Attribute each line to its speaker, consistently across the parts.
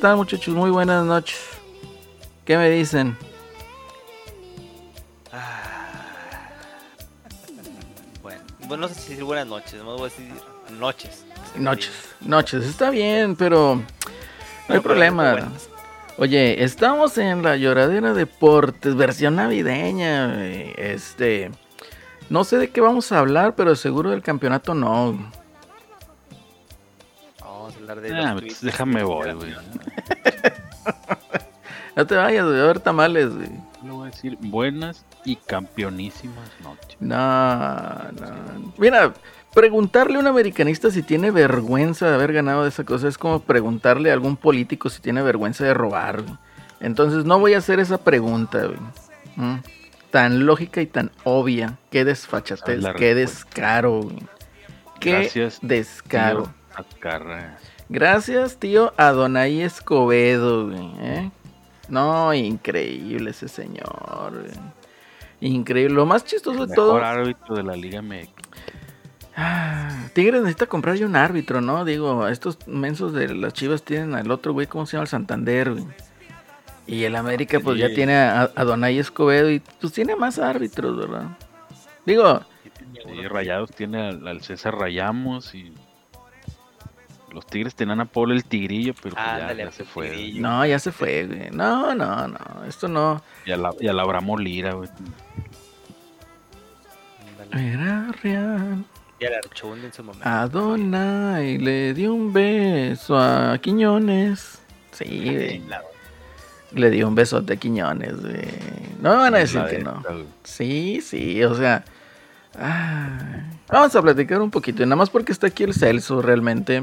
Speaker 1: están muchachos? Muy buenas noches. ¿Qué me dicen?
Speaker 2: Bueno, bueno, no sé si decir buenas noches, no voy a decir noches.
Speaker 1: Noches, noches, está bien, pero no hay problema. Oye, estamos en la lloradera deportes, versión navideña. güey. Este, no sé de qué vamos a hablar, pero seguro del campeonato no.
Speaker 2: Hablar de
Speaker 3: Ah, pues déjame voy, güey.
Speaker 1: No te vayas, güey, a ver tamales, güey.
Speaker 3: Le voy a decir buenas y campeonísimas noches.
Speaker 1: No, no. Mira, preguntarle a un americanista si tiene vergüenza de haber ganado de esa cosa es como preguntarle a algún político si tiene vergüenza de robar. güey. Entonces no voy a hacer esa pregunta, güey. ¿Mm? Tan lógica y tan obvia. Qué desfachatez, qué
Speaker 3: respuesta.
Speaker 1: descaro, güey. Qué
Speaker 3: Gracias,
Speaker 1: descaro.
Speaker 3: Tío.
Speaker 1: Gracias, tío Adonai Escobedo, güey. ¿eh? No, increíble ese señor, güey. Increíble. Lo más chistoso de todo.
Speaker 3: Mejor árbitro de la Liga MX.
Speaker 1: Ah, Tigres necesita comprar ya un árbitro, ¿no? Digo, estos mensos de las chivas tienen al otro güey, ¿cómo se llama? El Santander, güey. Y el América, pues ya tiene a, a Donay Escobedo y pues tiene más árbitros, ¿verdad? Digo,
Speaker 3: Sí, Rayados tiene al, al César Rayamos y los Tigres tenían a Pablo el Tigrillo, pero pues ya- ya, se fue.
Speaker 2: Tigrillo.
Speaker 1: no, ya se fue, güey. No, no, no, esto no.
Speaker 3: Y a la, y a la Abramo Lira, güey.
Speaker 2: Ándale.
Speaker 1: Era real.
Speaker 2: Y al Archundi en su momento.
Speaker 1: A Donay le dio un beso a Quiñones. Sí, güey. Le dio un besote a Quiñones, güey. No me van a decir que no. Sí, sí, o sea. vamos a platicar un poquito, y nada más porque está aquí el Celso realmente.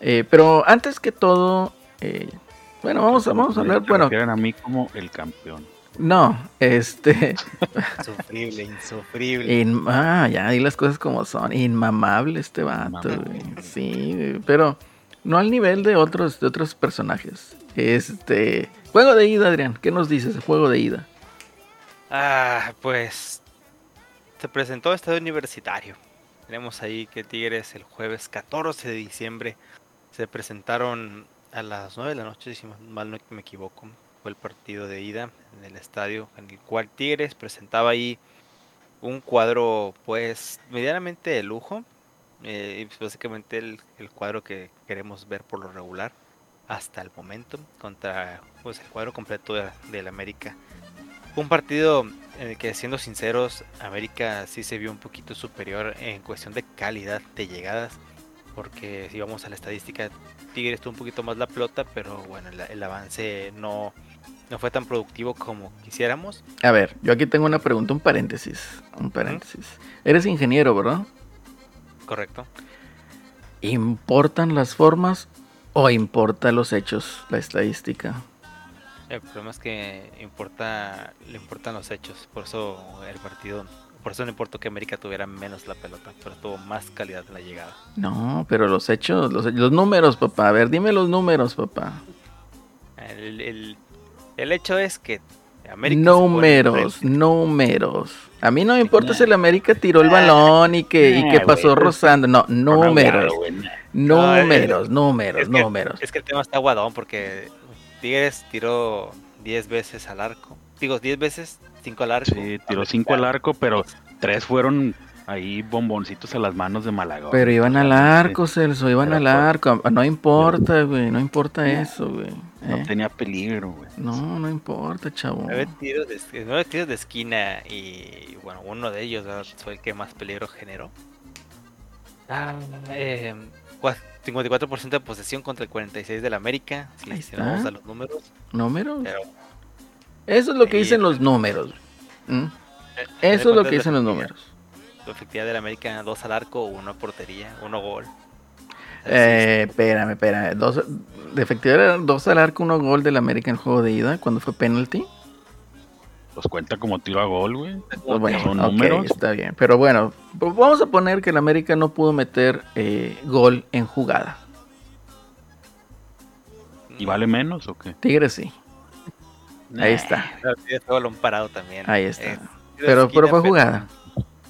Speaker 1: Eh, pero antes que todo, eh, bueno, vamos a, vamos a hablar, bueno,
Speaker 3: a mí como el campeón.
Speaker 1: no, este,
Speaker 2: Insufrible, insufrible.
Speaker 1: in- ah, ya, di las cosas como son, inmamable este vato,
Speaker 3: Inmamable.
Speaker 1: sí, pero no al nivel de otros, de otros personajes. Este, juego de ida, Adrián, ¿qué nos dices? Juego de ida.
Speaker 2: Ah, pues se presentó Estadio Universitario. Tenemos ahí que Tigres el jueves 14 de diciembre se presentaron a las 9 de la noche, si mal no me equivoco. Fue el partido de ida en el estadio en el cual Tigres presentaba ahí un cuadro pues medianamente de lujo. eh, pues, básicamente el, el cuadro que queremos ver por lo regular hasta el momento contra pues el cuadro completo de- del América. Un partido en el que, siendo sinceros, América sí se vio un poquito superior en cuestión de calidad de llegadas. Porque si vamos a la estadística, Tigres tuvo un poquito más la pelota, pero bueno, el, el avance no, no fue tan productivo como quisiéramos.
Speaker 1: A ver, yo aquí tengo una pregunta, un paréntesis, un paréntesis. Eres ingeniero, ¿verdad?
Speaker 2: Correcto.
Speaker 1: ¿Importan las formas o importa los hechos, la estadística?
Speaker 2: El problema es que importa, le importan los hechos. Por eso el partido, por eso no importó que América tuviera menos la pelota, pero tuvo más calidad en la llegada.
Speaker 1: No, pero los hechos, los, los números, papá. A ver, dime los números, papá.
Speaker 2: El, el- el hecho es que América
Speaker 1: números, números. A mí no me importa si el América tiró el balón y que, y que pasó
Speaker 3: güey,
Speaker 1: rozando. No, números,
Speaker 3: No,
Speaker 1: números, números,
Speaker 2: Es que-
Speaker 1: números.
Speaker 2: Es que el tema está guadón porque Tigres tiró 10 veces al arco. Digo, 10 veces, 5 al arco.
Speaker 3: Sí, tiró cinco al arco, pero tres fueron ahí bomboncitos a las manos de Malagón.
Speaker 1: Pero iban al arco, Celso, iban
Speaker 3: Pero
Speaker 1: al
Speaker 3: por-
Speaker 1: arco. No importa, güey, no importa eso, güey.
Speaker 3: No
Speaker 1: ¿eh?
Speaker 3: tenía peligro, güey.
Speaker 1: No, no importa, chavo.
Speaker 2: Nueve tiros, de, es- nueve tiros de esquina y bueno, uno de ellos fue el que más peligro generó. Ah, eh, cua- 54% de posesión contra el 46% del América, si, si vamos a los números.
Speaker 1: ¿Números?
Speaker 2: Pero
Speaker 1: Eso es lo que
Speaker 2: Y-
Speaker 1: dicen los números. ¿Mm?
Speaker 2: Eh,
Speaker 1: Eso es lo
Speaker 2: ¿cuántas
Speaker 1: que dicen los números.
Speaker 2: La efectividad del América, dos al arco, uno a portería, uno gol.
Speaker 1: Eh, espérame, espérame. Dos, de efectividad era dos al arco, uno gol del América en juego de ida cuando fue penalty.
Speaker 3: Pues cuenta como tiro a gol, güey.
Speaker 1: Pues bueno,
Speaker 3: son números.
Speaker 1: está bien. Pero bueno, pues vamos a poner que el América no pudo meter eh, gol en jugada.
Speaker 3: ¿Y vale menos o qué?
Speaker 1: Tigres sí. Ahí está.
Speaker 2: Pero sí, fue balón parado también.
Speaker 1: Ahí está.
Speaker 2: Eh,
Speaker 1: Pero, pero fue jugada.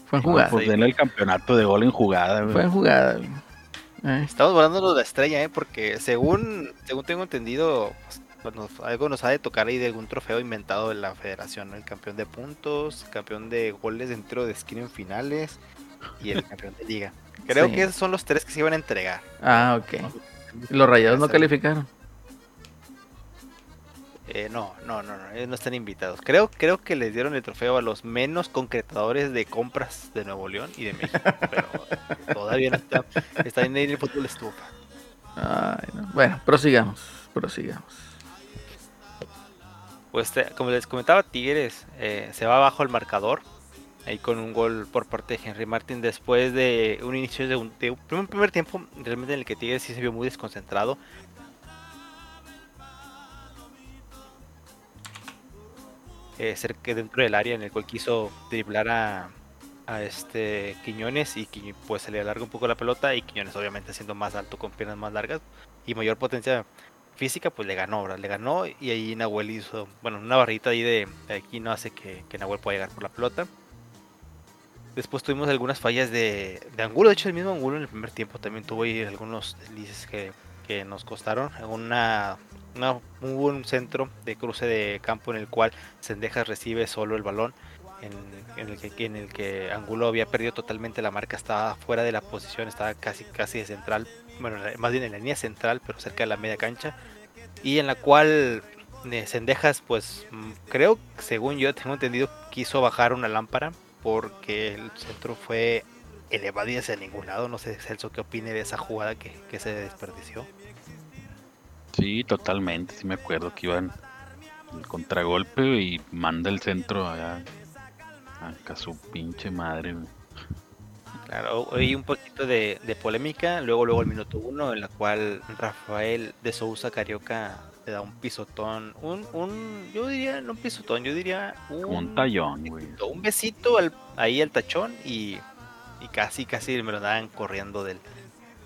Speaker 1: Fue en jugada.
Speaker 3: Pues denle el campeonato de gol en jugada, güey.
Speaker 1: Fue en jugada. Eh,
Speaker 2: Estamos volando de la estrella, ¿eh? Porque según, según tengo entendido, pues, nos- algo nos ha de tocar ahí de algún trofeo inventado de la federación, ¿no? El campeón de puntos, campeón de goles dentro de esquina en finales y el campeón de liga. Creo
Speaker 1: Sí.
Speaker 2: que esos son los tres que se iban a entregar.
Speaker 1: Ah, ok. Los rayados no calificaron.
Speaker 2: Eh, no, no, no, no, ellos no están invitados. Creo, creo que les dieron el trofeo a los menos concretadores de compras de Nuevo León y de México. pero todavía no está, está en el fútbol estufa.
Speaker 1: Ay, no. Bueno, prosigamos. Prosigamos.
Speaker 2: Pues como les comentaba, Tigres eh, se va abajo al marcador. Ahí con un gol por parte de Henry Martin después de un inicio de un, de un primer tiempo realmente en el que Tigres sí se vio muy desconcentrado. Eh, cerca dentro del área en el cual quiso driblar a, a este Quiñones y pues se le alarga un poco la pelota y Quiñones obviamente siendo más alto con piernas más largas y mayor potencia física pues le ganó, ¿verdad? le ganó y ahí Nahuel hizo, bueno, una barrita ahí de, aquí no hace que, que Nahuel pueda llegar por la pelota. Después tuvimos algunas fallas de, de de hecho el mismo Angulo en el primer tiempo también tuvo ahí algunos deslices que, que nos costaron. Una, una, hubo un centro de cruce de campo en el cual Sendejas recibe solo el balón, en, el que, en el que Angulo había perdido totalmente la marca, estaba fuera de la posición, estaba casi, casi de central, bueno, más bien en la línea central, pero cerca de la media cancha, y en la cual eh, Sendejas, pues mm, creo, según yo tengo entendido, quiso bajar una lámpara porque el centro fue elevado y hacia ningún lado. No sé, Celso, qué opine de esa jugada que, que se desperdició.
Speaker 3: Sí, totalmente. Sí me acuerdo que iban el contragolpe y manda el centro allá. Acá su pinche madre.
Speaker 2: Claro, hay un poquito de, de polémica. Luego, luego el minuto uno, en la cual Rafael de Sousa Carioca le da un pisotón. Un, un yo diría, no un pisotón, yo diría un,
Speaker 3: Un tallón, güey.
Speaker 2: un besito al- ahí al tachón y, y casi, casi me lo daban corriendo del,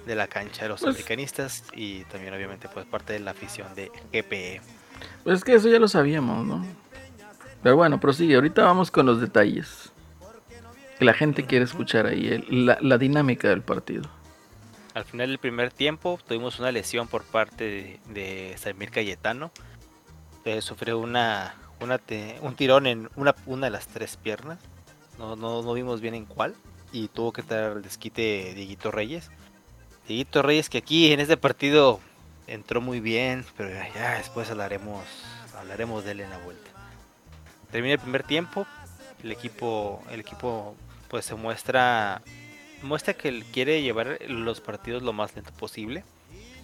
Speaker 2: de la cancha de los
Speaker 1: Pues-
Speaker 2: americanistas y también obviamente pues parte de la afición de GPE.
Speaker 1: Pues es que eso ya lo sabíamos, ¿no? Pero bueno, prosigue. Ahorita vamos con los detalles. Que la gente quiere escuchar ahí el- la, la dinámica del partido.
Speaker 2: Al final del primer tiempo tuvimos una lesión por parte de, de Samir Cayetano. Eh, sufrió una, una te- un tirón en una, una de las tres piernas. No, no, no vimos bien en cuál. Y tuvo que estar al desquite Dieguito Reyes. Dieguito Reyes que aquí en este partido entró muy bien, pero ya, después hablaremos, hablaremos de él en la vuelta. Termina el primer tiempo. El equipo, el equipo pues se muestra muestra que quiere llevar los partidos lo más lento posible.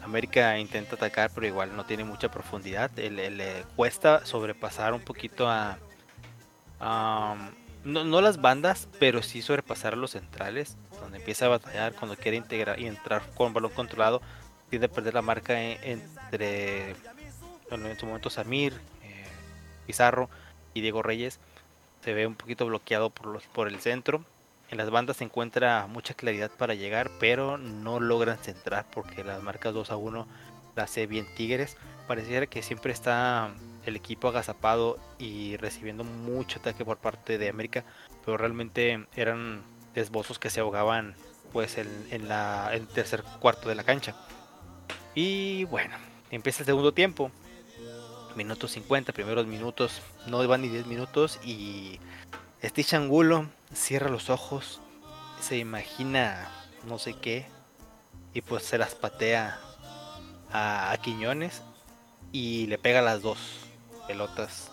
Speaker 2: América intenta atacar, pero igual no tiene mucha profundidad. Le, le- cuesta sobrepasar un poquito a. a, no, no las bandas, pero sí sobrepasar a los centrales. Empieza a batallar cuando quiere integrar y entrar con balón controlado. Tiende a perder la marca en- entre. en su momento Samir, eh, Pizarro y Diego Reyes. Se ve un poquito bloqueado por, los, por el centro. En las bandas se encuentra mucha claridad para llegar, pero no logran centrar porque las marcas 2 a 1 las hace bien Tigres. Pareciera que siempre está el equipo agazapado y recibiendo mucho ataque por parte de América, pero realmente eran esbozos que se ahogaban pues en, la, el tercer cuarto de la cancha. Y bueno, empieza el segundo tiempo. Minuto 50, primeros minutos, no van ni 10 minutos y Stitch Angulo cierra los ojos, se imagina no sé qué y pues se las patea a, a Quiñones y le pega las dos pelotas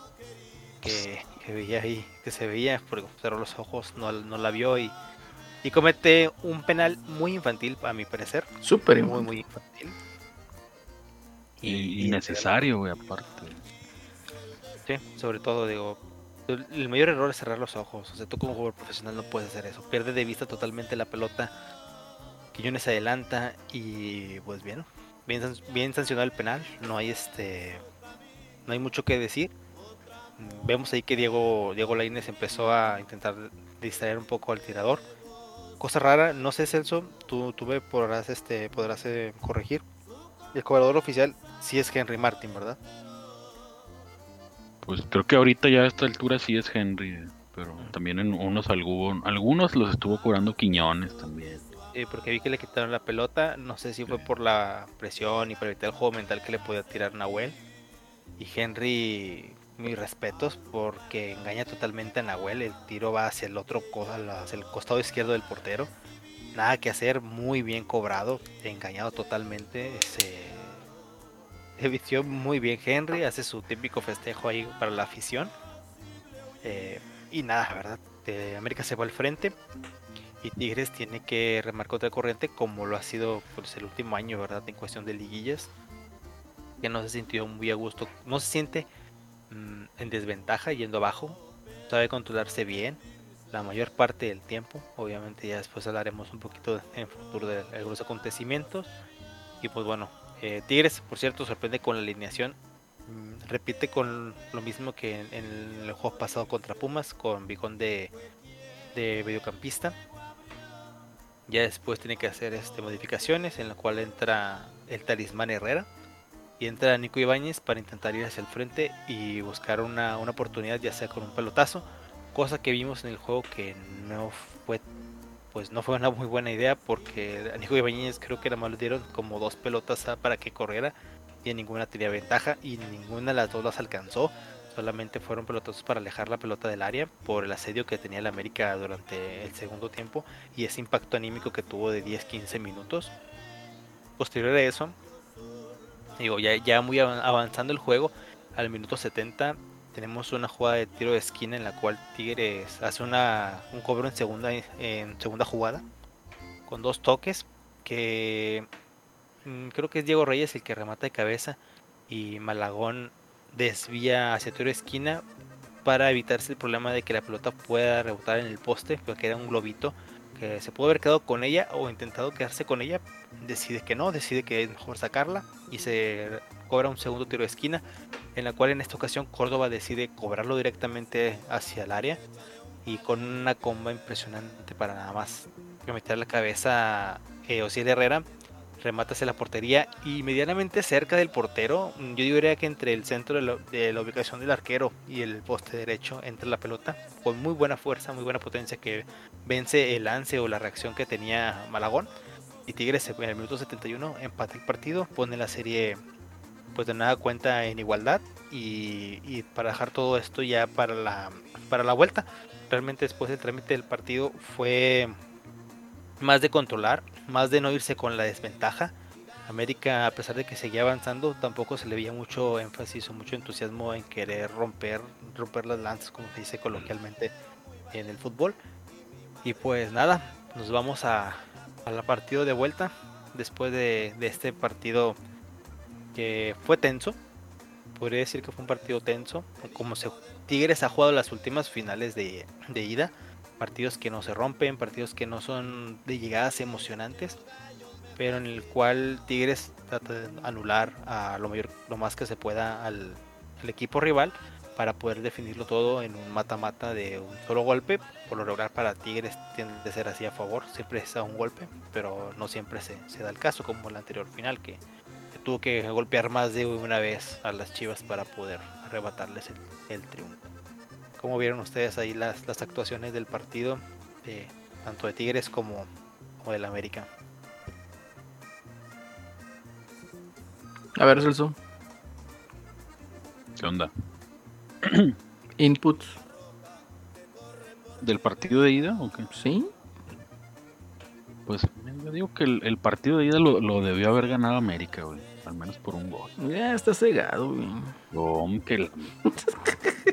Speaker 2: que, que veía ahí, que se veía, porque cerró los ojos, no, no la vio y, y comete un penal muy infantil a mi parecer,
Speaker 1: Súper
Speaker 2: muy
Speaker 1: infantil.
Speaker 2: muy infantil.
Speaker 3: Y, innecesario, güey, aparte.
Speaker 2: Sí, sobre todo, digo, el mayor error es cerrar los ojos. O sea, tú como jugador profesional no puedes hacer eso. Pierde de vista totalmente la pelota. Quiñones se adelanta y pues bien, bien, bien sancionado el penal. No hay este, no hay mucho que decir. Vemos ahí que Diego, Diego Lainez empezó a intentar distraer un poco al tirador. Cosa rara, no sé Celso, tú, tú me podrás, este, podrás eh, corregir. El cobrador oficial sí es Henry Martin, ¿verdad?
Speaker 3: Pues creo que ahorita ya a esta altura sí es Henry, eh, pero también en unos algún- algunos los estuvo cobrando Quiñones también.
Speaker 2: Eh, porque vi que le quitaron la pelota, no sé si fue por la presión y para evitar el juego mental que le podía tirar Nahuel. Y Henry, mis respetos, porque engaña totalmente a Nahuel, el tiro va hacia el otro hacia el costado izquierdo del portero. Nada que hacer, muy bien cobrado, engañado totalmente. Se, se vistió muy bien Henry, hace su típico festejo ahí para la afición. Eh, y nada, ¿verdad? Eh, América se va al frente y Tigres tiene que remar contra corriente como lo ha sido pues, el último año, ¿verdad? En cuestión de liguillas. Que no se sintió muy a gusto, no se siente mm, en desventaja yendo abajo, sabe controlarse bien la mayor parte del tiempo. Obviamente ya después hablaremos un poquito en futuro de algunos acontecimientos. Y pues bueno, eh, Tigres, por cierto, sorprende con la alineación. Mm, repite con lo mismo que en, el juego pasado contra Pumas, con Bicón de, de mediocampista. Ya después tiene que hacer este, modificaciones en la cual entra el talismán Herrera y entra Nico Ibáñez para intentar ir hacia el frente y buscar una, una oportunidad ya sea con un pelotazo, cosa que vimos en el juego que no fue pues no fue una muy buena idea porque a Nico Ibáñez creo que nada más le dieron como dos pelotas para que corriera y en ninguna tenía ventaja y ninguna de las dos las alcanzó. Solamente fueron pelotazos para alejar la pelota del área por el asedio que tenía el América durante el segundo tiempo y ese impacto anímico que tuvo de 10-15 minutos. Posterior a eso, digo, ya, ya muy avan- avanzando el juego, al minuto 70 tenemos una jugada de tiro de esquina en la cual Tigres hace una, un cobro en segunda, en segunda jugada con dos toques que mm, creo que es Diego Reyes el que remata de cabeza y Malagón desvía hacia tiro de esquina para evitarse el problema de que la pelota pueda rebotar en el poste, porque era un globito se pudo haber quedado con ella o intentado quedarse con ella, decide que no, decide que es mejor sacarla y se cobra un segundo tiro de esquina, en la cual en esta ocasión Córdoba decide cobrarlo directamente hacia el área y con una comba impresionante para nada más. Meter la cabeza eh, Osiel Herrera remata la portería y medianamente cerca del portero. mm, Yo diría que entre el centro de la, ubicación del arquero y el poste derecho entra la pelota con muy buena fuerza, muy buena potencia que vence el lance o la reacción que tenía Malagón. Y Tigres en el minuto 71 empata el partido, pone la serie pues de nada cuenta en igualdad y, y para dejar todo esto ya para la, para la vuelta. Realmente después del trámite del partido fue más de controlar, más de no irse con la desventaja. América, a pesar de que seguía avanzando, tampoco se le veía mucho énfasis o mucho entusiasmo en querer romper, romper las lanzas, como se dice coloquialmente en el fútbol. Y pues nada, nos vamos a, a la partido de vuelta. Después de, de este partido que fue tenso, podría decir que fue un partido tenso. Como se, Tigres ha jugado las últimas finales de, de ida partidos que no se rompen, partidos que no son de llegadas emocionantes, pero en el cual Tigres trata de anular a lo mayor, lo más que se pueda al, equipo rival para poder definirlo todo en un mata-mata de un solo golpe. Por lo regular para Tigres tiende a ser así a favor, siempre es a un golpe, pero no siempre se, da el caso como el anterior final que, tuvo que golpear más de una vez a las Chivas para poder arrebatarles el triunfo. ¿Cómo vieron ustedes ahí las, las actuaciones del partido, de, tanto de Tigres como, como del América?
Speaker 1: A ver, Celso.
Speaker 3: ¿Qué onda?
Speaker 1: Inputs.
Speaker 3: ¿Del partido de ida o qué?
Speaker 1: ¿Sí?
Speaker 3: Pues yo digo que el, el partido de ida lo, lo debió haber ganado América, güey. Al menos por un gol.
Speaker 1: Ya está cegado, güey.
Speaker 3: Hombre, que la-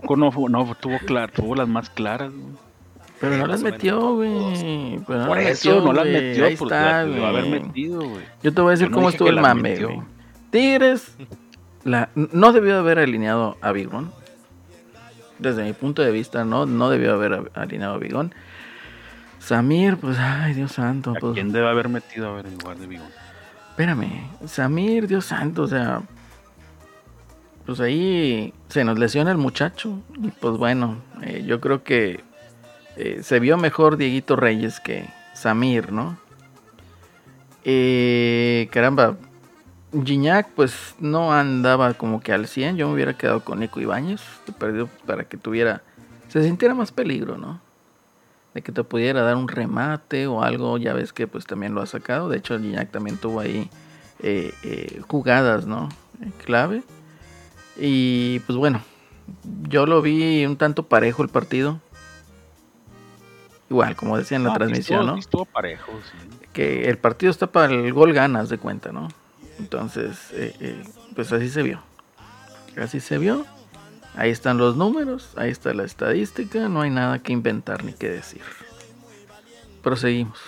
Speaker 3: Tampoco no, no tuvo clar, tuvo las más claras, güey.
Speaker 1: Pero no las metió, güey. No
Speaker 3: Por
Speaker 1: las
Speaker 3: eso
Speaker 1: metió,
Speaker 3: no las metió,
Speaker 1: Ahí
Speaker 3: pues
Speaker 1: está,
Speaker 3: haber metido, güey.
Speaker 1: Yo te voy a decir
Speaker 3: no
Speaker 1: cómo estuvo el mame, güey. Tigres la, no debió haber alineado a Bigón. Desde mi punto de vista, no, no debió haber alineado a Bigón. Samir, pues, ay, Dios santo.
Speaker 3: ¿A
Speaker 1: Pues,
Speaker 3: quién debe haber metido a ver en lugar de Bigón?
Speaker 1: espérame, Samir, Dios santo, o sea, pues ahí se nos lesiona el muchacho. Y pues bueno, eh, yo creo que eh, se vio mejor Dieguito Reyes que Samir, ¿no? Eh, caramba, Gignac pues no andaba como que al 100. Yo me hubiera quedado con Nico Ibáñez, perdido para que tuviera, se sintiera más peligro, ¿no? De que te pudiera dar un remate o algo, ya ves que pues también lo ha sacado. De hecho, Gignac también tuvo ahí eh, eh, jugadas, ¿no? Clave. Y pues bueno, yo lo vi un tanto parejo el partido. Igual, como decía en la
Speaker 3: Ah,
Speaker 1: transmisión,
Speaker 3: estuvo-
Speaker 1: ¿no?
Speaker 3: Estuvo parejo, sí.
Speaker 1: que el partido está para el gol ganas de cuenta, ¿no? Entonces, eh, eh, pues así se vio. Así se vio. Ahí están los números, ahí está la estadística, no hay nada que inventar ni que decir. Proseguimos.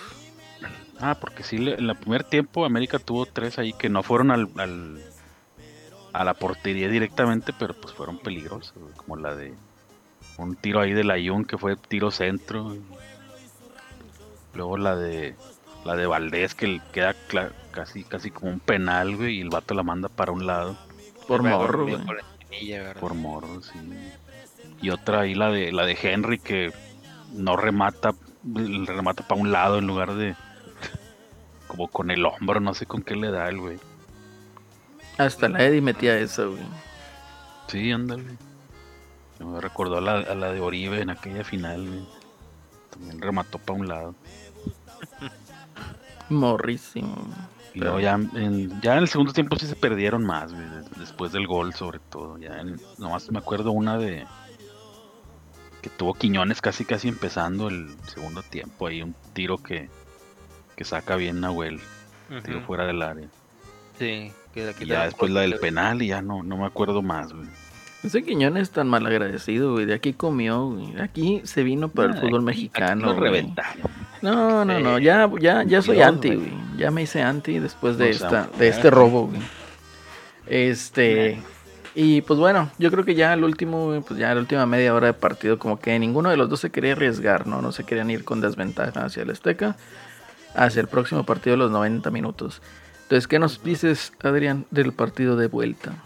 Speaker 3: Ah, porque sí, en el primer tiempo América tuvo tres ahí que no fueron al, al- a la portería directamente, pero pues fueron peligrosos, como la de un tiro ahí de la Jun que fue tiro centro. Luego la de la de Valdés que le queda cla- casi casi como un penal, güey, y el vato la manda para un lado
Speaker 1: Por morro, güey.
Speaker 3: por morro, sí. Y otra ahí la de la de Henry que no remata, le remata para un lado en lugar de como con el hombro, no sé con qué le da el güey.
Speaker 1: Hasta la Eddie metía eso, güey.
Speaker 3: Sí, ándale. Me recordó a la, a la de Oribe en aquella final, güey. También remató para un lado.
Speaker 1: Morrísimo.
Speaker 3: Y luego ya en, ya en el segundo tiempo sí se perdieron más, güey, des- después del gol sobre todo. Ya en- nomás me acuerdo una de que tuvo Quiñones casi casi empezando el segundo tiempo. Ahí un tiro que, que saca bien Nahuel, tiro
Speaker 2: Ujú.
Speaker 3: fuera del área.
Speaker 2: Sí, que
Speaker 3: Y ya después la del penal y ya no, no me acuerdo más, güey.
Speaker 1: Ese Quiñones es tan mal agradecido, güey. De aquí comió, güey. De aquí se vino para el
Speaker 3: Ah,
Speaker 1: fútbol
Speaker 3: aquí-
Speaker 1: mexicano.
Speaker 3: aquí lo
Speaker 1: güey.
Speaker 3: reventaron.
Speaker 1: No, no, no, ya, ya, ya soy
Speaker 3: Dios,
Speaker 1: anti,
Speaker 3: güey.
Speaker 1: Ya me hice anti después de esta, de este robo, güey. Este, y pues bueno, yo creo que ya el último, pues ya la última media hora de partido, como que ninguno de los dos se quería arriesgar, ¿no? No se querían ir con desventaja hacia el Azteca, hacia el próximo partido de los 90 minutos. Entonces, ¿qué nos dices, Adrián, del partido de vuelta?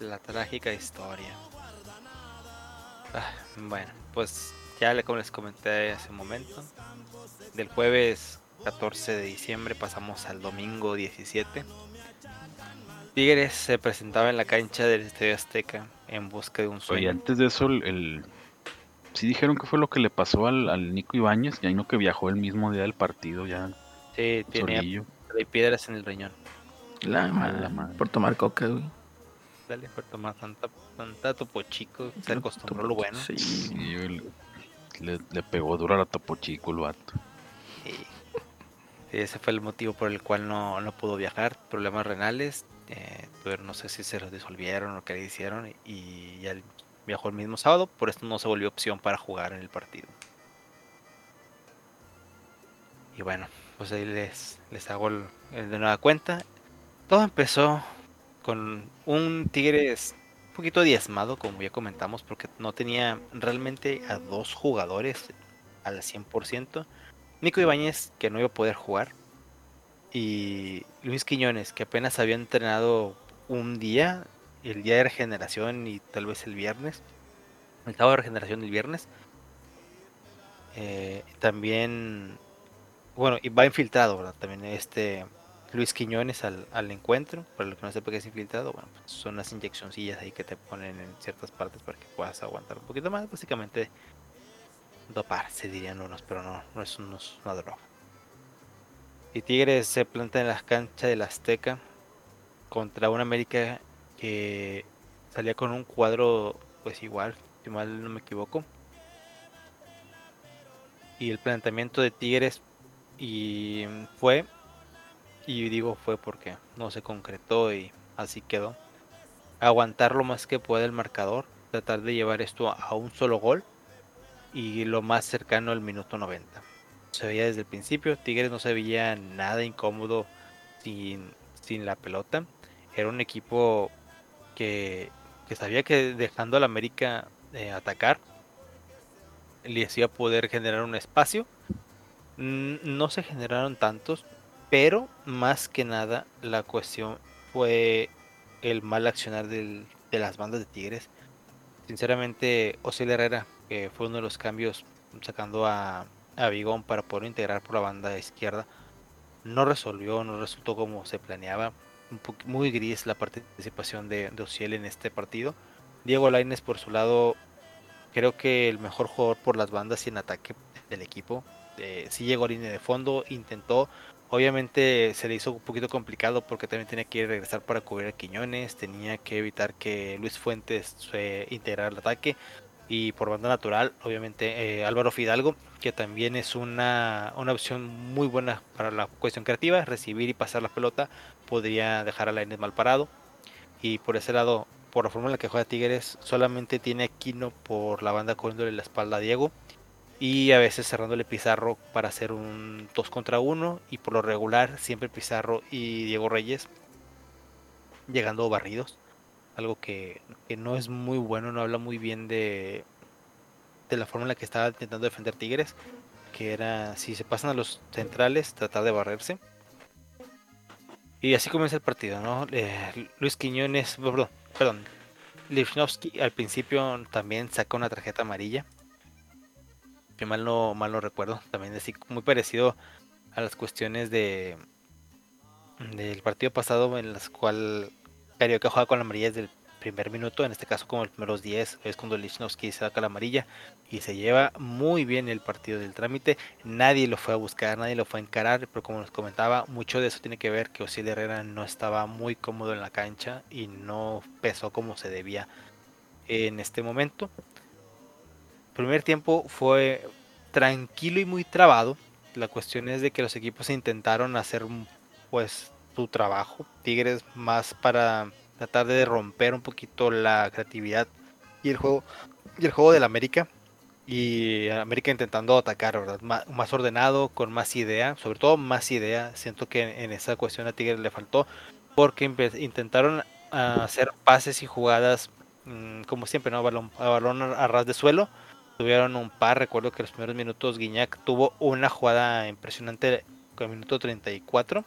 Speaker 2: La trágica historia. Ah, bueno, pues ya le- como les comenté hace un momento, del jueves 14 de diciembre pasamos al domingo 17. Tigres se presentaba en la cancha del Estadio Azteca en busca de un
Speaker 3: Oye,
Speaker 2: sueño.
Speaker 3: antes de eso, el- sí dijeron que fue lo que le pasó al, al Nico Ibáñez, ya no que viajó el mismo día del partido, ya
Speaker 2: Sí, hay piedras en el riñón.
Speaker 1: La,
Speaker 3: la
Speaker 1: madre,
Speaker 3: madre.
Speaker 1: por tomar coca, güey.
Speaker 2: Dale, por tomar tanta, tanta topo chico, se acostumbró lo bueno.
Speaker 1: Sí.
Speaker 3: Sí, el- le, le pegó duro a la Topo Chico el vato.
Speaker 2: Sí. Sí, ese fue el motivo por el cual no, no pudo viajar. Problemas renales. eh, pero no sé si se los disolvieron o qué le hicieron. Y ya viajó el mismo sábado. Por esto no se volvió opción para jugar en el partido. Y bueno, pues ahí les, les hago el, de nueva cuenta. Todo empezó con un Tigres un poquito diezmado, como ya comentamos, porque no tenía realmente a dos jugadores al 100%. Nico Ibáñez, que no iba a poder jugar. Y Luis Quiñones, que apenas había entrenado un día, el día de regeneración y tal vez el viernes. El sábado de regeneración el viernes. Eh, también, bueno, y va infiltrado, ¿verdad? También este Luis Quiñones al, al encuentro. Para los que no sepa qué es infiltrado, bueno, pues son las inyeccioncillas ahí que te ponen en ciertas partes para que puedas aguantar un poquito más. Básicamente, doparse, dirían unos, pero no, no es no es una droga. Y Tigres se planta en las canchas del Azteca contra un América que salía con un cuadro, pues igual, si mal no me equivoco. Y el planteamiento de Tigres y fue, y digo fue porque no se concretó y así quedó. Aguantar lo más que pueda el marcador, tratar de llevar esto a un solo gol y lo más cercano al minuto 90. Se veía desde el principio, Tigres no se veía nada incómodo sin, sin la pelota. Era un equipo que, sabía que dejando al América eh, atacar, les iba a poder generar un espacio. No se generaron tantos, pero más que nada la cuestión fue el mal accionar de las bandas de Tigres. Sinceramente, Osiel Herrera, que fue uno de los cambios sacando a, a Vigón para poder integrar por la banda izquierda, no resolvió, no resultó como se planeaba. Muy gris la participación de, de Osiel en este partido. Diego Lainez por su lado, creo que el mejor jugador por las bandas y en ataque del equipo. Eh, sí llegó a línea de fondo, intentó. Obviamente se le hizo un poquito complicado porque también tenía que regresar para cubrir a Quiñones, tenía que evitar que Luis Fuentes eh, integrara el ataque. Y por banda natural, obviamente eh, Álvaro Fidalgo, que también es una, una opción muy buena para la cuestión creativa, recibir y pasar la pelota, podría dejar a Lainez mal parado. Y por ese lado, por la forma en la que juega Tigres, solamente tiene a Quino por la banda corriéndole la espalda a Diego. Y a veces cerrándole Pizarro para hacer un 2 contra 1. Y por lo regular, siempre Pizarro y Diego Reyes llegando barridos. Algo que, que no es muy bueno, no habla muy bien de, de la forma en la que estaba intentando defender Tigres. Que era, si se pasan a los centrales, tratar de barrerse. Y así comienza el partido, ¿no? Eh, Luis Quiñones, perdón, perdón. Lichnowsky al principio también saca una tarjeta amarilla. Que mal no, mal no recuerdo. También así muy parecido a las cuestiones de del partido pasado en las cual Carioca juega con la amarilla desde el primer minuto, en este caso como los primeros 10, es cuando Lichnowsky saca la amarilla y se lleva muy bien el partido del trámite. Nadie lo fue a buscar, nadie lo fue a encarar, pero como les comentaba, mucho de eso tiene que ver que Osiel Herrera no estaba muy cómodo en la cancha y no pesó como se debía en este momento. primer tiempo fue tranquilo y muy trabado. La cuestión es de que los equipos intentaron hacer pues su trabajo. Tigres más para tratar de romper un poquito la creatividad y el juego y el juego del América y América intentando atacar, ¿verdad? Má- más ordenado, con más idea, sobre todo más idea. Siento que en esa cuestión a Tigres le faltó porque intentaron ah, hacer pases y jugadas mm, como siempre, ¿no? Balón, a balón a ras de suelo. Tuvieron un par, recuerdo que los primeros minutos Guiñac tuvo una jugada impresionante con el minuto 34.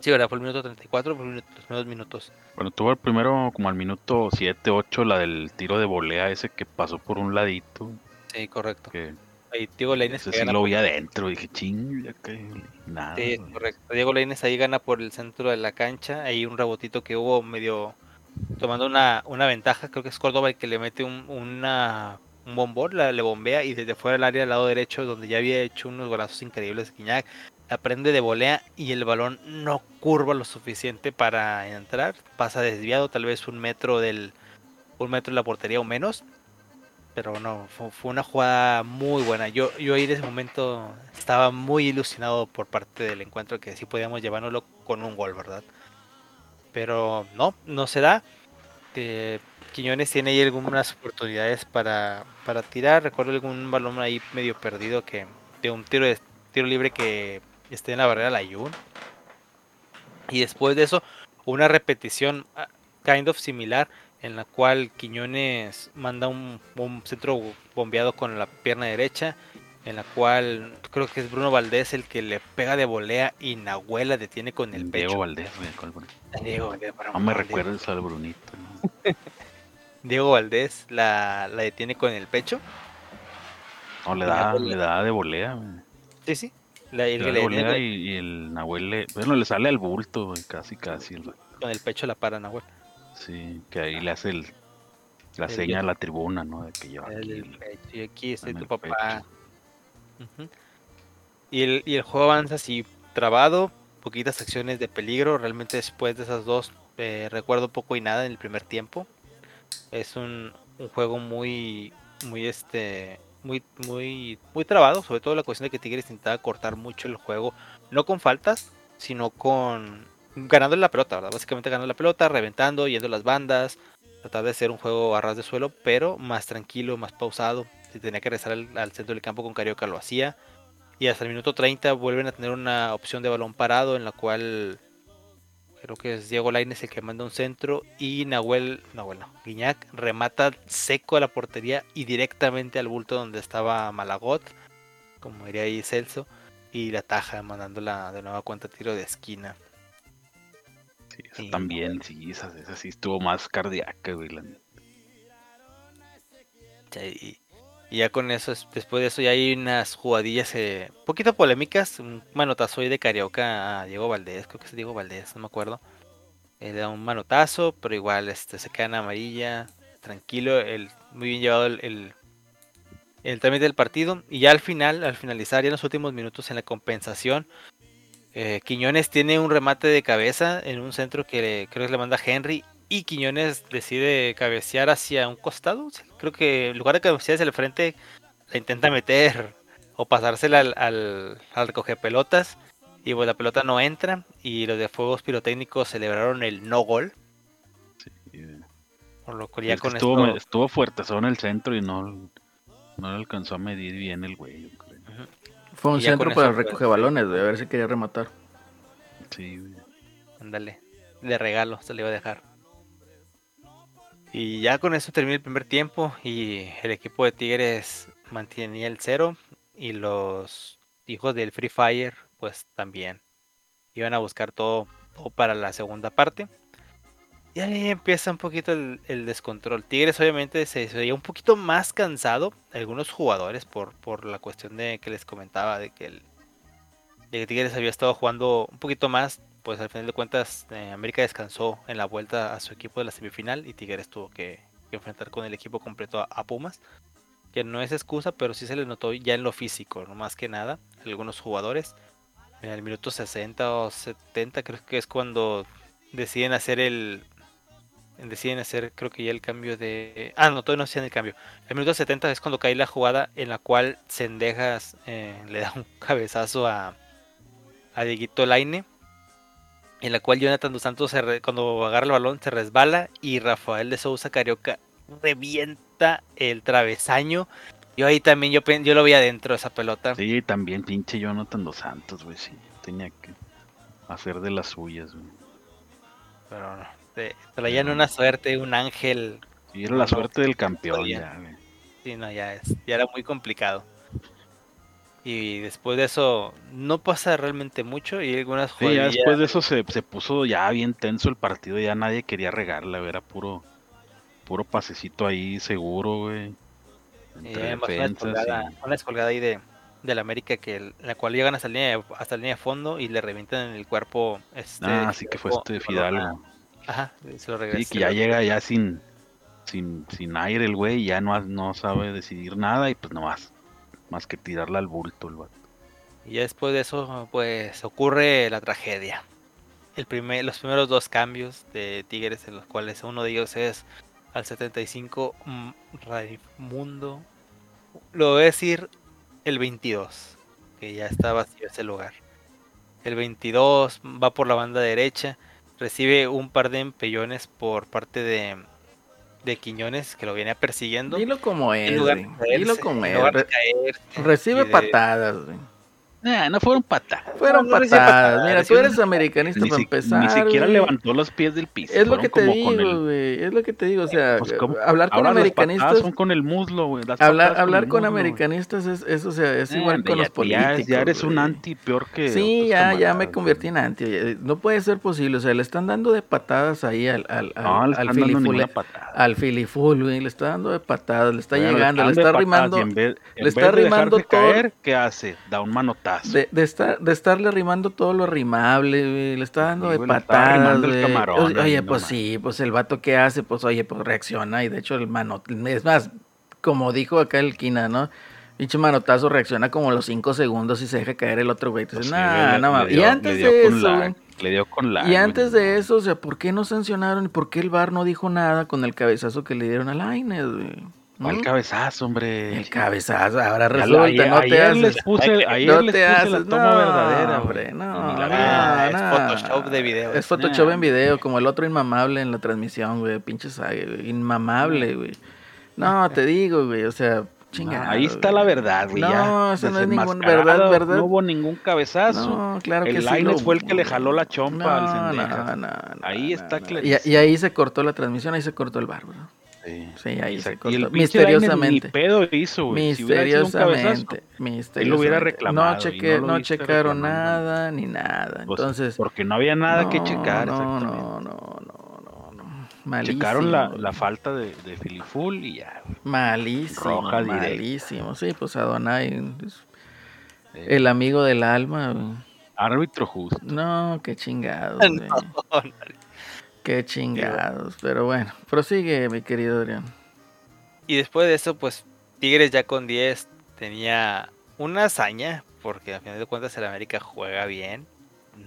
Speaker 2: Sí, ¿verdad? Fue el minuto 34, fue el minuto- los primeros minutos.
Speaker 3: Bueno, tuvo el primero como al minuto 7, 8, la del tiro de volea ese que pasó por un ladito.
Speaker 2: Sí, correcto.
Speaker 3: Que
Speaker 2: Ahí Diego Lainez
Speaker 3: sí lo
Speaker 2: por-
Speaker 3: vi adentro. Dije, ching, ya que nada.
Speaker 2: Sí,
Speaker 3: güey".
Speaker 2: correcto. Diego Lainez ahí gana por el centro de la cancha. Ahí un rebotito que hubo medio tomando una, una ventaja. Creo que es Córdoba el que le mete un, una, un bombón, la, le bombea y desde fuera del área al lado derecho, donde ya había hecho unos golazos increíbles Guiñac, la prende de volea y el balón no curva lo suficiente para entrar. Pasa desviado, tal vez un metro del un metro de la portería o menos. Pero no, fue, una jugada muy buena. Yo, yo ahí en ese momento estaba muy ilusionado por parte del encuentro que sí podíamos llevárnoslo con un gol, ¿verdad? Pero no, no se da. Eh, Quiñones tiene ahí algunas oportunidades para, para tirar. Recuerdo algún balón ahí medio perdido que de un tiro de tiro libre que esté en la barrera la Jun. Y después de eso, una repetición ah, kind of similar en la cual Quiñones manda un, un centro bombeado con la pierna derecha, en la cual creo que es Bruno Valdés el que le pega de volea y Nahuel la detiene con el pecho.
Speaker 3: Diego Valdés.
Speaker 2: Diego Valdés,
Speaker 3: No me recuerdes al Brunito. ¿no?
Speaker 2: Diego Valdés la, la detiene con el pecho.
Speaker 3: No, le da, le da de volea.
Speaker 2: Sí, sí. La, el
Speaker 3: Le
Speaker 2: le
Speaker 3: y, y el Nahuel le, bueno, le sale al bulto, güey, casi, casi. el-
Speaker 2: con el pecho la para Nahuel.
Speaker 3: Sí, que ahí le hace el, la
Speaker 2: El-
Speaker 3: seña a la tribuna, ¿no? De que
Speaker 2: El
Speaker 3: aquí
Speaker 2: y aquí está tu papá. Y, el, y el juego avanza así trabado, poquitas acciones de peligro. Realmente después de esas dos, eh, recuerdo poco y nada en el primer tiempo. Es un, un juego muy, muy este, muy, muy, muy trabado. Sobre todo la cuestión de que Tigres intentaba cortar mucho el juego, no con faltas, sino con ganando la pelota, ¿verdad? Básicamente ganando la pelota, reventando, yendo las bandas, tratar de hacer un juego a ras de suelo, pero más tranquilo, más pausado. Si tenía que regresar al, al centro del campo con Carioca lo hacía. Y hasta el minuto 30 vuelven a tener una opción de balón parado en la cual creo que es Diego Lainez el que manda un centro y Nahuel, Nahuel no, Guiñac remata seco a la portería y directamente al bulto donde estaba Malagot, como diría ahí Celso, y la taja mandándola de nueva cuenta tiro de esquina.
Speaker 3: Sí, esa también, sí, esa, esa sí estuvo más cardíaca, güey. la
Speaker 2: Y, y ya con eso, es- después de eso ya hay unas jugadillas eh, poquito polémicas, un manotazo ahí de Carioca a Diego Valdés, creo que es Diego Valdés, no me acuerdo. Eh, le da un manotazo, pero igual este, se queda en amarilla, tranquilo, el, muy bien llevado el, el, el trámite del partido. Y ya al final, al finalizar, ya en los últimos minutos en la compensación, eh, Quiñones tiene un remate de cabeza en un centro que le- creo que le manda Henry y Quiñones decide cabecear hacia un costado. sí, Creo que en lugar de cabecear hacia el frente, la intenta meter o pasársela al, al, al recoger pelotas. Y pues la pelota no entra. Y los de fuegos pirotécnicos celebraron el no gol.
Speaker 3: Eh,
Speaker 2: Por lo cual ya
Speaker 3: es que
Speaker 2: con
Speaker 3: estuvo,
Speaker 2: esto.
Speaker 3: estuvo fuerte en el centro y no, no le alcanzó a medir bien el güey, yo creo.
Speaker 1: Fue un centro para
Speaker 2: pues,
Speaker 1: recoger balones, güey, a ver si quería rematar.
Speaker 3: Sí, güey.
Speaker 2: Ándale, de regalo se le iba a dejar. Y ya con eso termina el primer tiempo y el equipo de Tigres mantenía el cero y los hijos del Free Fire pues también iban a buscar todo, para la segunda parte. Y ahí empieza un poquito el, descontrol. Tigres obviamente se, se veía un poquito más cansado, algunos jugadores por, por la cuestión de que les comentaba de que el, de que Tigres había estado jugando un poquito más, pues al final de cuentas eh, América descansó en la vuelta a su equipo de la semifinal y Tigres tuvo que, enfrentar con el equipo completo a, a Pumas, que no es excusa, pero sí se le notó ya en lo físico, no más que nada, algunos jugadores. En el minuto 60 o 70 creo que es cuando deciden hacer el... Deciden hacer creo que ya el cambio de... Ah, no, todavía no hacían el cambio. El minuto 70 es cuando cae la jugada en la cual Sendejas eh, le da un cabezazo a, a Dieguito Laine, en la cual Jonathan Dos Santos se re- cuando agarra el balón se resbala y Rafael de Sousa Carioca revienta el travesaño. Yo ahí también, yo, yo lo vi adentro esa pelota.
Speaker 3: Sí, también pinche Jonathan Dos Santos, güey, sí. Tenía que hacer de las suyas, güey.
Speaker 2: Pero no, te- traían una suerte, un ángel.
Speaker 3: Y era la
Speaker 2: No,
Speaker 3: suerte del campeón, ya, güey.
Speaker 2: Sí, no, ya, es, ya era muy complicado. Y después de eso no pasa realmente mucho y algunas
Speaker 3: Sí, ya después de eso se, se puso ya bien tenso el partido, ya nadie quería regarla, era puro, puro pasecito ahí seguro, güey.
Speaker 2: Y
Speaker 3: Entre
Speaker 2: una
Speaker 3: defensas
Speaker 2: descolgada,
Speaker 3: y-
Speaker 2: una descolgada ahí de, de la América que el- la cual llegan hasta la línea de, hasta la línea de fondo y le revientan en el cuerpo este
Speaker 3: Ah, sí que fue este Fidalgo.
Speaker 2: Ajá, se lo
Speaker 3: Sí,
Speaker 2: regresa.
Speaker 3: que ya llega ya sin, sin, sin aire el güey, ya no, no sabe decidir nada y pues nomás, más que tirarla al bulto el vato.
Speaker 2: Y ya después de eso, pues ocurre la tragedia. El primer, los primeros dos cambios de Tigres, en los cuales uno de ellos es al 75 mm, Raimundo. Lo voy a decir el 22, que ya está vacío ese lugar. El 22 va por la banda derecha, recibe un par de empellones por parte de, de Quiñones, que lo viene persiguiendo.
Speaker 1: Dilo como es, Dilo como es. Recibe patadas, güey.
Speaker 3: Eh, no fueron patas.
Speaker 1: Fueron
Speaker 2: No,
Speaker 1: patadas.
Speaker 2: patadas,
Speaker 1: Mira, tú eres americanista
Speaker 3: Ni,
Speaker 1: para
Speaker 3: si-
Speaker 1: empezar.
Speaker 3: ni siquiera
Speaker 1: güey.
Speaker 3: levantó los pies del piso.
Speaker 1: Es lo que te digo,
Speaker 3: el-
Speaker 1: güey. Es lo que te digo. O sea,
Speaker 3: Pues,
Speaker 1: hablar con
Speaker 3: patadas
Speaker 1: americanistas.
Speaker 3: son con el muslo, güey. las
Speaker 1: Hablar,
Speaker 3: patadas
Speaker 1: hablar con
Speaker 3: muslo,
Speaker 1: americanistas es, es, o sea, es
Speaker 3: Eh,
Speaker 1: igual con
Speaker 3: ya-
Speaker 1: los políticos.
Speaker 3: Ya, eres un anti peor que.
Speaker 1: Sí, ya, ya me convertí en anti. oye, No puede ser posible. O sea, le están dando de patadas ahí al, al, al,
Speaker 3: No,
Speaker 1: al
Speaker 3: patada.
Speaker 1: al filiful, güey. Le está dando de patadas, le está llegando, le está
Speaker 3: patadas
Speaker 1: rimando. le está rimando todo-
Speaker 3: ¿qué hace? Da un manotazo.
Speaker 1: De, de, estar, de estarle arrimando todo lo arrimable, güey, le está dando
Speaker 3: Sí,
Speaker 1: de
Speaker 3: güey, le está
Speaker 1: patadas,
Speaker 3: arrimando el
Speaker 1: güey.
Speaker 3: camarón,
Speaker 1: Oye, Oye, pues
Speaker 3: nomás.
Speaker 1: sí, pues el vato que hace, pues oye, pues reacciona y de hecho el mano, es más, como dijo acá el Quina, ¿no? Pinche manotazo reacciona como los cinco segundos y se deja caer el otro güey. Entonces,
Speaker 3: Pues sí,
Speaker 1: nah,
Speaker 3: güey,
Speaker 1: no
Speaker 3: le
Speaker 1: mames. Y
Speaker 3: dio-
Speaker 1: antes
Speaker 3: dio
Speaker 1: de eso, güey.
Speaker 3: Le dio con la.
Speaker 1: Y antes de eso, o sea, ¿por qué no sancionaron y por qué el VAR no dijo nada con el cabezazo que le dieron a Lainez, güey? ¿No?
Speaker 3: El cabezazo, hombre.
Speaker 1: El cabezazo, ahora resulta,
Speaker 3: ayer,
Speaker 1: no te
Speaker 3: ayer
Speaker 1: haces.
Speaker 3: les puse, ayer
Speaker 1: no
Speaker 3: les
Speaker 1: te
Speaker 3: puse
Speaker 1: haces,
Speaker 3: la toma
Speaker 1: no,
Speaker 3: verdadera,
Speaker 1: hombre, no,
Speaker 3: Ni la
Speaker 1: no.
Speaker 2: Ah, es. Photoshop de video.
Speaker 1: Es Photoshop
Speaker 3: Nah.
Speaker 1: en video, como el otro inmamable en la transmisión, güey, pinche saga, güey, inmamable, güey. No, te digo, güey, o sea, chingado.
Speaker 3: Ahí está la verdad, güey.
Speaker 1: No,
Speaker 3: ya
Speaker 1: eso no es ningún-
Speaker 3: desenmascarado,
Speaker 1: verdad, verdad.
Speaker 3: No hubo ningún cabezazo.
Speaker 1: No, claro que
Speaker 3: el
Speaker 1: sí.
Speaker 3: Lainez
Speaker 1: lo-
Speaker 3: fue el que le jaló la chompa al
Speaker 1: No,
Speaker 3: Cendejas.
Speaker 1: no, no, no,
Speaker 3: Ahí
Speaker 1: no,
Speaker 3: está
Speaker 1: no.
Speaker 3: clarísimo.
Speaker 1: Y, y ahí se cortó la transmisión, ahí se cortó el bárbaro.
Speaker 3: Sí.
Speaker 1: Sí, ahí se
Speaker 3: el
Speaker 1: Misteriosamente.
Speaker 3: Ni pedo hizo, güey. Si cabezazo,
Speaker 1: Misteriosamente, misteriosamente.
Speaker 3: hubiera reclamado
Speaker 1: No, cheque-
Speaker 3: no lo
Speaker 1: checaron nada ni nada.
Speaker 3: pues,
Speaker 1: Entonces,
Speaker 3: porque no había nada que checar.
Speaker 1: No, no, no, no, no, no. Malísimo.
Speaker 3: Checaron la, la falta de, de Filiful y ya. güey.
Speaker 1: Malísimo,
Speaker 3: Roja
Speaker 1: malísimo. Sí, pues Adonai
Speaker 3: Eh,
Speaker 1: el amigo del alma. güey.
Speaker 3: Árbitro justo.
Speaker 1: No, qué chingados.
Speaker 2: No,
Speaker 1: güey. Qué chingados. Pero bueno, prosigue, mi querido Adrián.
Speaker 2: Y después de eso, pues Tigres ya con 10 tenía una hazaña, porque al final de cuentas el América juega bien.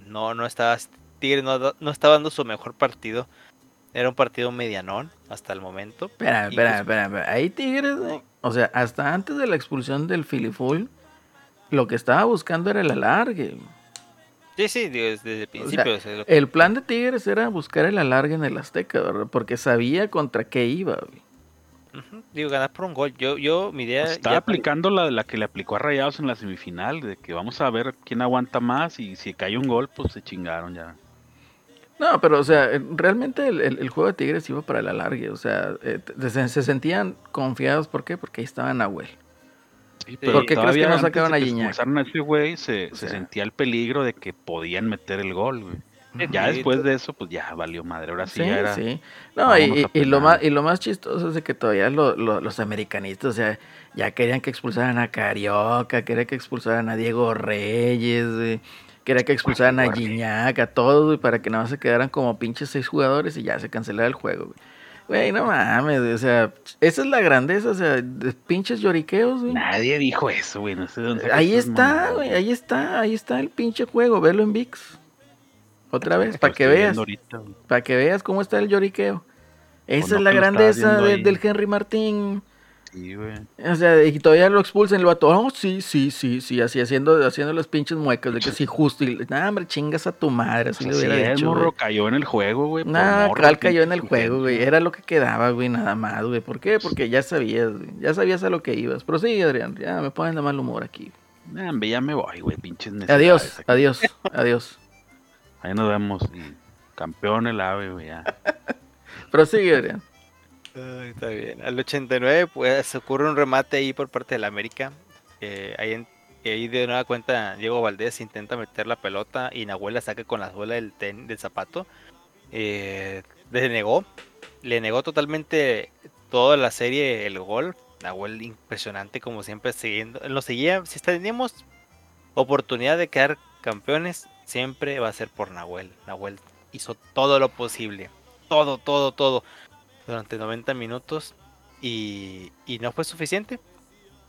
Speaker 2: No, no estaba, Tigres no, no estaba dando su mejor partido. Era un partido medianón hasta el momento.
Speaker 1: Espera,
Speaker 2: pues-
Speaker 1: espera, espera. Ahí Tigres, güey, O sea, hasta antes de la expulsión del Filiful, lo que estaba buscando era el alargue.
Speaker 2: Sí, sí, digo, desde el principio. o sea, lo-
Speaker 1: El plan de Tigres era buscar el alargue en el Azteca, ¿verdad? Porque sabía contra qué iba, güey.
Speaker 2: Digo, ganar por un gol. Yo, yo, mi idea.
Speaker 3: Pues está
Speaker 2: ya-
Speaker 3: aplicando la, la que le aplicó a Rayados en la semifinal, de que vamos a ver quién aguanta más y si cae un gol, pues se chingaron ya.
Speaker 1: No, pero, o sea, realmente el, el- el juego de Tigres iba para el alargue. O sea, eh, se sentían confiados. ¿Por qué? Porque ahí estaba Nahuel.
Speaker 3: Sí,
Speaker 1: ¿Por qué crees que no sacaron a Gignac?
Speaker 3: a ese güey, se,
Speaker 1: O
Speaker 3: se
Speaker 1: sea.
Speaker 3: sentía el peligro de que podían meter el gol, güey. Ya después de eso, pues ya valió madre. Ahora sí,
Speaker 1: Sí,
Speaker 3: ya era.
Speaker 1: sí. No, y, lo más, y lo más chistoso es de que todavía lo- lo- los americanistas, o sea, ya querían que expulsaran a Carioca, querían que expulsaran a Diego Reyes, güey, querían que expulsaran a. Gignac, a todos, güey, para que nada más se quedaran como pinches seis jugadores y ya se cancelara el juego, güey. Güey, no mames, o sea, esa es la grandeza, o sea, de pinches lloriqueos, güey.
Speaker 3: Nadie dijo eso, güey. No sé de dónde
Speaker 1: Ahí está, güey, ahí está, ahí está el pinche juego, velo en VIX. Otra vez, para que veas. Para que veas cómo está el lloriqueo. Esa es la grandeza de- del Henry Martín.
Speaker 3: Sí, güey.
Speaker 1: O sea, y todavía lo expulsan el vato. Oh, sí, sí, sí, sí, así haciendo, haciendo los pinches muecas de que sí, justo. Y, nah, hombre, chingas a tu madre, así le
Speaker 3: Sí,
Speaker 1: hubiera
Speaker 3: el morro
Speaker 1: güey.
Speaker 3: cayó en el juego, güey.
Speaker 1: Nah, Cal cayó en el juego, güey. Era lo que quedaba, güey, nada más, güey. ¿Por qué? Porque ya sabías, güey. Ya sabías a lo que ibas. Pero sí, Adrián, ya me ponen de mal humor aquí.
Speaker 3: Nah, hombre, ya me voy, güey. Pinches necesidades
Speaker 1: Adiós,
Speaker 3: aquí.
Speaker 1: adiós, adiós.
Speaker 3: Ahí nos vemos. Campeón el ave, güey. Ya.
Speaker 1: Prosigue, Adrián.
Speaker 2: Está bien. Al 89, pues ocurre un remate ahí por parte del América. eh, ahí, en- ahí de nueva cuenta, Diego Valdés intenta meter la pelota y Nahuel la saca con la suela del, ten- del zapato. Eh, le negó, le negó totalmente toda la serie el gol. Nahuel impresionante, como siempre, siguiendo. Lo seguía, si teníamos oportunidad de quedar campeones, siempre va a ser por Nahuel. Nahuel hizo todo lo posible. Todo, todo, todo durante 90 minutos y, y no fue suficiente.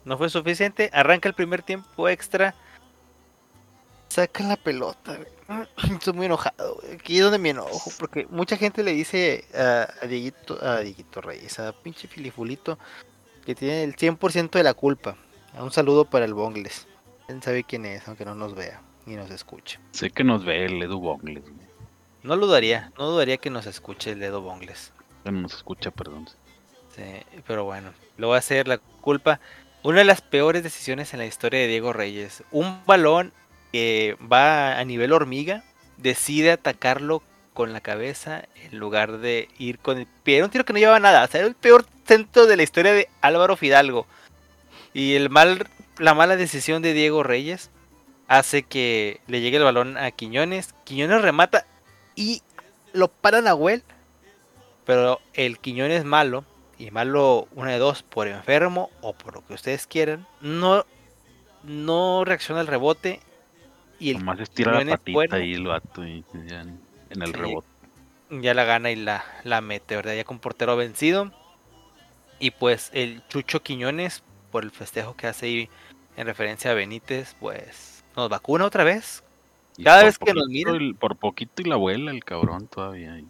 Speaker 2: No fue suficiente. Arranca el primer tiempo extra. Saca la pelota. Estoy muy enojado. Aquí es donde me enojo. Porque mucha gente le dice a, a Dieguito, a Dieguito Reyes, a pinche Filifulito, que tiene el 100% de la culpa. Un saludo para el Bongles. Él sabe quién es, aunque no nos vea ni nos escuche.
Speaker 3: Sé que nos ve el Edu Bongles.
Speaker 2: No dudaría, no dudaría que nos escuche el dedo Bongles.
Speaker 3: Bueno, nos escucha, perdón.
Speaker 2: Sí, pero bueno, lo voy a hacer la culpa. Una de las peores decisiones en la historia de Diego Reyes. Un balón que va a nivel hormiga, decide atacarlo con la cabeza en lugar de ir con el pie. Era un tiro que no llevaba nada. O sea, era el peor centro de la historia de Álvaro Fidalgo. Y el mal, la mala decisión de Diego Reyes hace que le llegue el balón a Quiñones. Quiñones remata y lo para Nahuel. Pero el Quiñones malo y malo una de dos por enfermo o por lo que ustedes quieran, no, no reacciona al rebote y el
Speaker 3: Nomás estira la patita
Speaker 2: bueno.
Speaker 3: ahí el vato y ya en, en el
Speaker 2: Sí.
Speaker 3: rebote.
Speaker 2: ya la gana y la, la mete, ¿verdad? Ya con portero vencido. Y pues el Chucho Quiñones, por el festejo que hace ahí en referencia a Benítez, pues nos vacuna otra vez.
Speaker 3: Y
Speaker 2: Cada vez que nos miran.
Speaker 3: el- por poquito y la abuela, el cabrón todavía.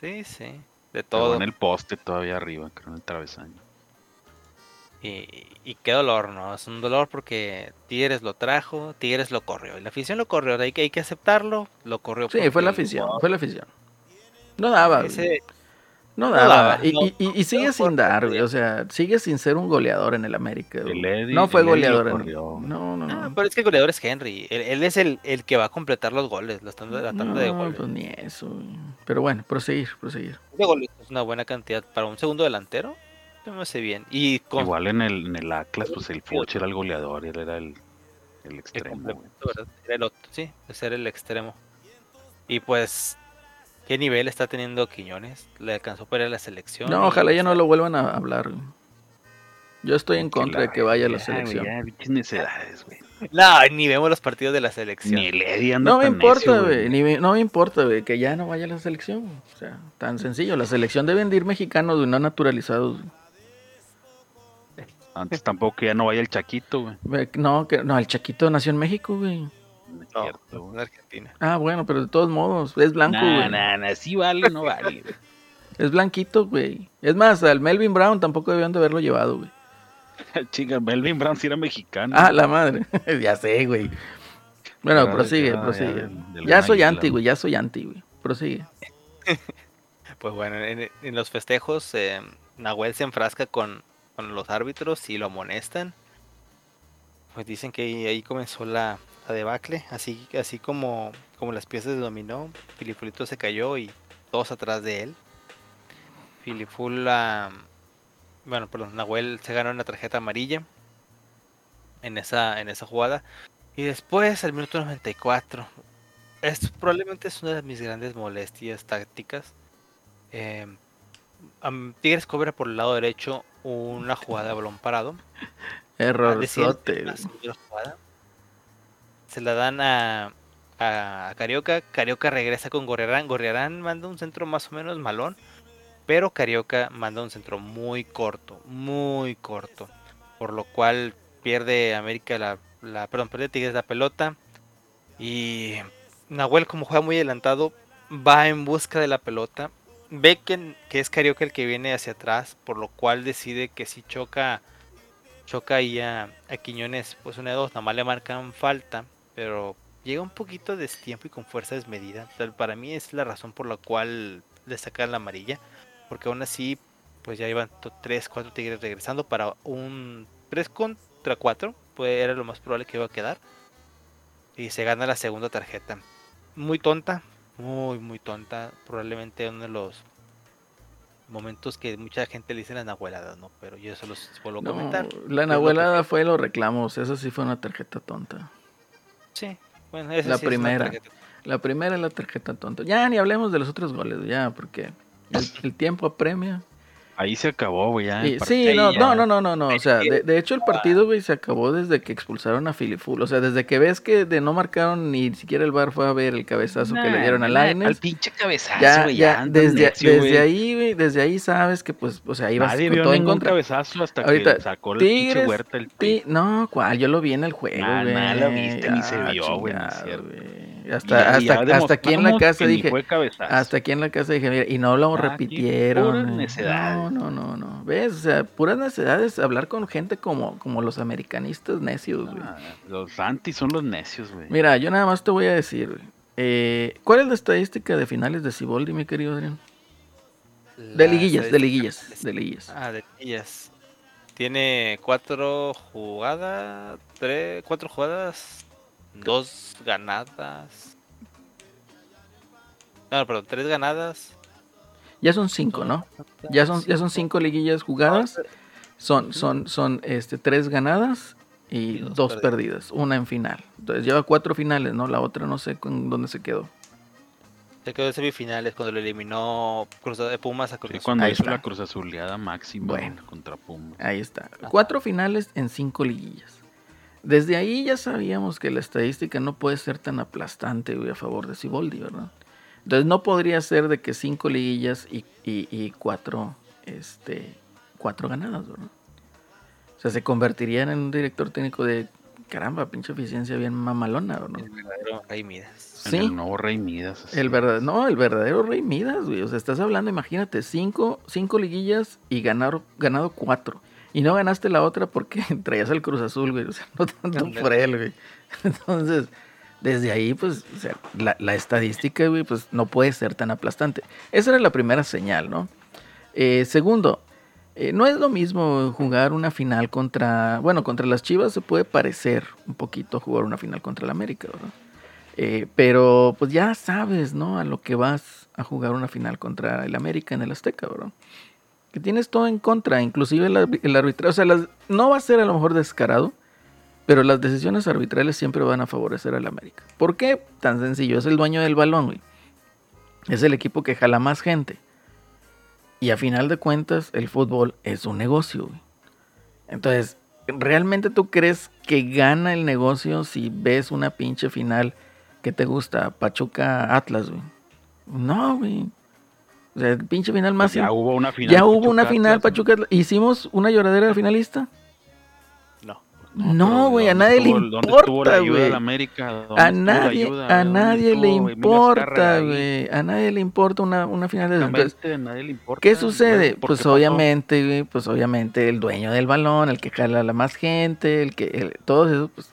Speaker 2: Sí, sí, de todo.
Speaker 3: en el poste todavía arriba, creo en el travesaño.
Speaker 2: Y, y qué dolor, ¿no? Es un dolor porque Tigres lo trajo, Tigres lo corrió. Y la afición lo corrió, hay que, hay que aceptarlo, lo corrió.
Speaker 1: Sí, fue la afición, fue la afición. No daba.
Speaker 2: Ese,
Speaker 1: No
Speaker 2: No
Speaker 1: daba. y,
Speaker 2: no.
Speaker 1: y- y- y sigue
Speaker 2: No,
Speaker 1: sin dar, güey. O sea, sigue sin ser un goleador en el América. güey.
Speaker 3: El Eddie-
Speaker 1: no fue goleador en. No, no, no.
Speaker 2: Ah, pero es que el goleador es Henry. Él, él es el, el que va a completar los goles, la tanda, la tanda de
Speaker 1: No,
Speaker 2: goles.
Speaker 1: pues ni eso. güey. Pero bueno, proseguir, proseguir.
Speaker 2: Goles es una buena cantidad para un segundo delantero. Me hace bien. Y con
Speaker 3: Igual en el, en el Atlas, pues el Foch era el goleador y él era el, el extremo.
Speaker 2: Era el otro, sí, ese era el extremo. Y pues, ¿qué nivel está teniendo Quiñones? Le alcanzó para ir a la selección.
Speaker 1: No, ojalá ya no lo vuelvan a hablar. Yo estoy en contra de que vaya a la selección.
Speaker 2: No, ni vemos los partidos de la selección.
Speaker 3: Ni anda
Speaker 1: No me importa,
Speaker 3: necio,
Speaker 1: güey. ni me- No me importa, güey, que ya no vaya a la selección. O sea, tan sencillo. La selección deben de ir mexicanos, no naturalizados.
Speaker 3: Antes tampoco que ya no vaya el Chaquito, güey.
Speaker 1: No, que, no, el Chaquito nació en México, güey.
Speaker 3: No es cierto,
Speaker 2: en Argentina.
Speaker 1: Ah, bueno, pero de todos modos, es blanco, güey.
Speaker 3: nah, nah, sí vale, no vale. güey.
Speaker 1: Es blanquito, güey. Es más, al Melvin Brown tampoco debían de haberlo llevado, güey.
Speaker 3: Chica, Melvin Brown sí era mexicano.
Speaker 1: Ah, la madre. ya sé, güey. Bueno,
Speaker 3: Pero
Speaker 1: prosigue,
Speaker 3: ya- ya
Speaker 1: prosigue. Ya soy anti, güey, ya soy anti, güey. Prosigue.
Speaker 2: Pues bueno, en, en los festejos, eh, Nahuel se enfrasca con, con los árbitros y lo amonestan. Pues dicen que ahí, ahí comenzó la, la debacle, así, así como, como las piezas de dominó, Filifulito se cayó y todos atrás de él. Filiful, ah, bueno, perdón, Nahuel se ganó una tarjeta amarilla en esa, en esa jugada. Y después, al minuto 94, esto probablemente es una de mis grandes molestias tácticas. Eh, am- Tigres cobra por el lado derecho una jugada de balón parado.
Speaker 1: Errorzote.
Speaker 2: Se la dan a, a Carioca. Carioca regresa con Gorriarán. Gorriarán manda un centro más o menos malón. Pero Carioca manda un centro muy corto. Muy corto. Por lo cual pierde América la, la perdón, pierde Tigres la pelota. Y Nahuel, como juega muy adelantado, va en busca de la pelota. Ve que, que es Carioca el que viene hacia atrás. Por lo cual decide que si choca choca ahí a, a Quiñones, pues una de dos, nada más le marcan falta, pero llega un poquito de tiempo y con fuerza desmedida. O sea, para mí es la razón por la cual le sacan la amarilla, porque aún así, pues ya iban 3, 4 tigres regresando para un 3 contra 4, pues era lo más probable que iba a quedar. Y se gana la segunda tarjeta. Muy tonta, muy, muy tonta. Probablemente uno de los momentos que mucha gente le dice las nahueladas, ¿no? Pero yo eso los vuelvo a
Speaker 1: No,
Speaker 2: comentar.
Speaker 1: la nahuelada fue los reclamos. Esa sí fue una tarjeta tonta.
Speaker 2: Sí, bueno, esa
Speaker 1: La
Speaker 2: sí es
Speaker 1: primera.
Speaker 2: tarjeta.
Speaker 1: La primera es la tarjeta tonta. Ya ni hablemos de los otros goles, ya, porque el, el tiempo apremia.
Speaker 3: Ahí se acabó, güey.
Speaker 1: sí, no,
Speaker 3: ya.
Speaker 1: no, no, no, no, no. O sea, de, de hecho el partido, güey, se acabó desde que expulsaron a Filiful. O sea, desde que ves que de no marcaron ni siquiera el bar fue a ver el cabezazo que le dieron a Lainez.
Speaker 3: Al pinche cabezazo,
Speaker 1: Ya,
Speaker 3: güey.
Speaker 1: ya, desde,
Speaker 3: necio,
Speaker 1: desde
Speaker 3: güey.
Speaker 1: ahí, güey, desde ahí sabes que, pues, o sea, ibas
Speaker 3: Nadie
Speaker 1: con todo en contra.
Speaker 3: cabezazo hasta
Speaker 1: Ahorita,
Speaker 3: que sacó el pinche
Speaker 1: Tigres,
Speaker 3: huerta el
Speaker 1: no, cuál, yo lo vi en el juego,
Speaker 3: Nah,
Speaker 1: güey.
Speaker 3: nah, lo viste, ni se
Speaker 1: Ah,
Speaker 3: vio, güey, no es
Speaker 1: chingado,
Speaker 3: cierto.
Speaker 1: güey. Hasta, hasta, hasta aquí en la casa dije, hasta aquí en la casa dije, mira, y no lo
Speaker 3: Ah, aquí
Speaker 1: repitieron.
Speaker 3: puras necedades.
Speaker 1: No, no, no, no. ¿Ves? O sea, puras necedades, hablar con gente como, como los americanistas necios, güey.
Speaker 3: Ah, los anti son los necios, güey.
Speaker 1: Mira, yo nada más te voy a decir, güey. Eh, ¿Cuál es la estadística de finales de Ciboldi, mi querido Adrián? De
Speaker 2: La
Speaker 1: liguillas, de liguillas, de liguillas.
Speaker 2: Ah, de liguillas. Tiene cuatro jugadas, tres, cuatro jugadas, dos ganadas. No, perdón, tres ganadas.
Speaker 1: Ya son cinco, ¿no? Ya son, ya son cinco liguillas jugadas. Son, son, son este, tres ganadas y,
Speaker 2: Y
Speaker 1: dos,
Speaker 2: dos
Speaker 1: perdidas. Una en final. Entonces lleva cuatro finales, ¿no? La otra no sé con dónde se quedó.
Speaker 2: Se quedó en semifinales cuando lo eliminó Cruz de Pumas a Cruz
Speaker 3: Sí, cuando
Speaker 1: Ahí
Speaker 3: hizo
Speaker 1: está.
Speaker 3: la cruz azuleada máxima
Speaker 1: Bueno.
Speaker 3: contra Puma.
Speaker 1: Ahí está. Cuatro finales en cinco liguillas. Desde ahí ya sabíamos que la estadística no puede ser tan aplastante güey, a favor de Ciboldi, ¿verdad? Entonces no podría ser de que cinco liguillas y, y- y cuatro, este, cuatro ganadas, ¿verdad? O sea, se convertiría en un director técnico de, caramba, pinche eficiencia bien mamalona, ¿verdad?
Speaker 2: El verdadero Rey Midas.
Speaker 3: En
Speaker 1: Sí.
Speaker 3: El nuevo Rey Midas. así.
Speaker 1: El verdadero, no, el verdadero Rey Midas, güey. O sea, estás hablando, imagínate, cinco, cinco liguillas y ganar, ganado cuatro. Y no ganaste la otra porque traías al Cruz Azul, güey. O sea, no tanto por él, güey. Entonces, desde ahí, pues, o sea, la, la estadística, güey, pues no puede ser tan aplastante. Esa era la primera señal, ¿no? Eh, segundo, eh, no es lo mismo jugar una final contra, bueno, contra las Chivas se puede parecer un poquito jugar una final contra el América, ¿verdad? Eh, pero pues ya sabes, ¿no? A lo que vas a jugar una final contra el América en el Azteca, ¿verdad? Que tienes todo en contra, inclusive el, el arbitraje, o sea, no va a ser a lo mejor descarado, pero las decisiones arbitrales siempre van a favorecer al América. ¿Por qué? Tan sencillo, es el dueño del balón, güey. Es el equipo que jala más gente. Y a final de cuentas, el fútbol es un negocio, güey. Entonces, ¿realmente tú crees que gana el negocio si ves una pinche final que te gusta? Pachuca Atlas, güey. No, güey. O sea, el pinche final más...
Speaker 3: Pues ya hubo una final.
Speaker 1: ya hubo una final, Pachuca. ¿Hicimos una lloradera finalista?
Speaker 2: No.
Speaker 1: No, güey, a
Speaker 3: ¿dónde
Speaker 1: nadie le
Speaker 3: estuvo- ¿Dónde estuvo la
Speaker 1: importa,
Speaker 3: ayuda de
Speaker 1: güey.
Speaker 3: la América? ¿Dónde
Speaker 1: A nadie,
Speaker 3: ayuda?
Speaker 1: a
Speaker 3: ¿Dónde
Speaker 1: nadie le importa, güey. A nadie le importa una, una final de. Entonces,
Speaker 3: Exactamente, a nadie le importa.
Speaker 1: ¿Qué sucede?
Speaker 3: Bueno, ¿por
Speaker 1: Pues
Speaker 3: qué
Speaker 1: obviamente, güey, pues obviamente el dueño del balón, el que jala a la más gente, el que, el- todos esos, pues,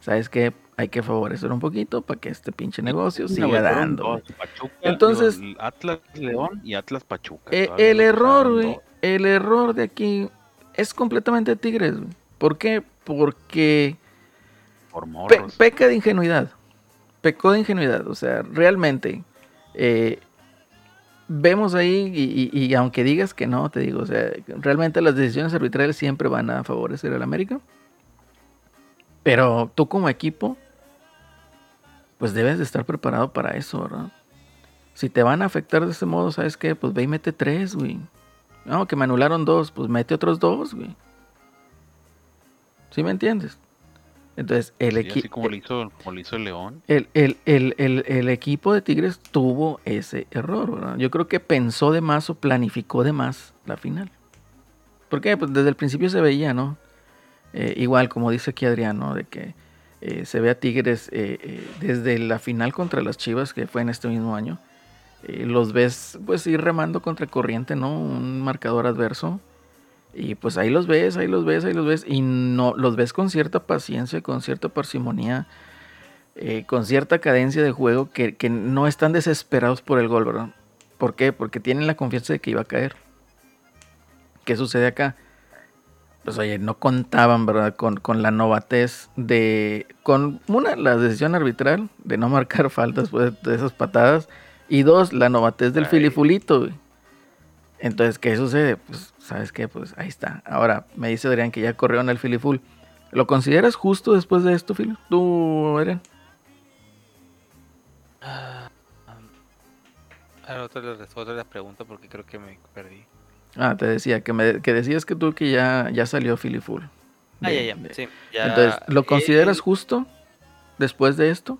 Speaker 1: ¿sabes qué? Hay que favorecer un poquito para que este pinche negocio siga dando.
Speaker 3: dos,
Speaker 1: güey.
Speaker 3: Pachuca,
Speaker 1: Entonces-
Speaker 3: digo, Atlas León y Atlas Pachuca.
Speaker 1: Eh, el error, güey, el error de aquí es completamente Tigres, güey. ¿Por qué? Porque
Speaker 3: Por
Speaker 1: Pe-
Speaker 3: morros.
Speaker 1: peca de ingenuidad. Pecó de ingenuidad. O sea, realmente. eh, vemos ahí, y, y- y aunque digas que no, te digo, o sea, realmente las decisiones arbitrales siempre van a favorecer al América. Pero tú como equipo, pues debes de estar preparado para eso, ¿verdad? Si te van a afectar de ese modo, ¿sabes qué? Pues ve y mete tres, güey. No, que me anularon dos, pues mete otros dos, güey. ¿Sí me entiendes? Entonces, el
Speaker 3: Sí, así
Speaker 1: equipo...
Speaker 3: como hizo, como lo hizo el León.
Speaker 1: El, el- el- el- el equipo de Tigres tuvo ese error, ¿verdad? Yo creo que pensó de más o planificó de más la final. ¿Por qué? Pues desde el principio se veía, ¿no? Eh, igual, como dice aquí Adriano, de que eh, se ve a Tigres eh, eh, desde la final contra las Chivas, que fue en este mismo año. los ves, pues, ir remando contra corriente, ¿no? Un marcador adverso. Y pues ahí los ves, ahí los ves, ahí los ves. Y no los ves con cierta paciencia, con cierta parsimonía con cierta cadencia de juego que, que no están desesperados por el gol, ¿verdad? ¿Por qué? Porque tienen la confianza de que iba a caer. ¿Qué sucede acá? Pues oye, no contaban, ¿verdad? Con, con la novatez de... Con una, la decisión arbitral de no marcar faltas después de esas patadas. Y dos, la novatez del
Speaker 3: Ay.
Speaker 1: filifulito, güey. Entonces, ¿qué sucede? Pues, ¿sabes qué? Pues ahí está. Ahora, me dice Adrián que ya corrió en el filiful. ¿Lo consideras justo después de esto, Phil? ¿Tú, Adrián?
Speaker 2: Ahora otra le respondo la pregunta porque creo que me perdí.
Speaker 1: Ah, te decía, que, me, que decías que tú que ya, ya salió Philly Full.
Speaker 2: Ah,
Speaker 1: De-
Speaker 2: ya, ya.
Speaker 1: de-
Speaker 2: Sí, ya.
Speaker 1: Entonces, ¿lo
Speaker 2: Eh,
Speaker 1: consideras justo después de esto?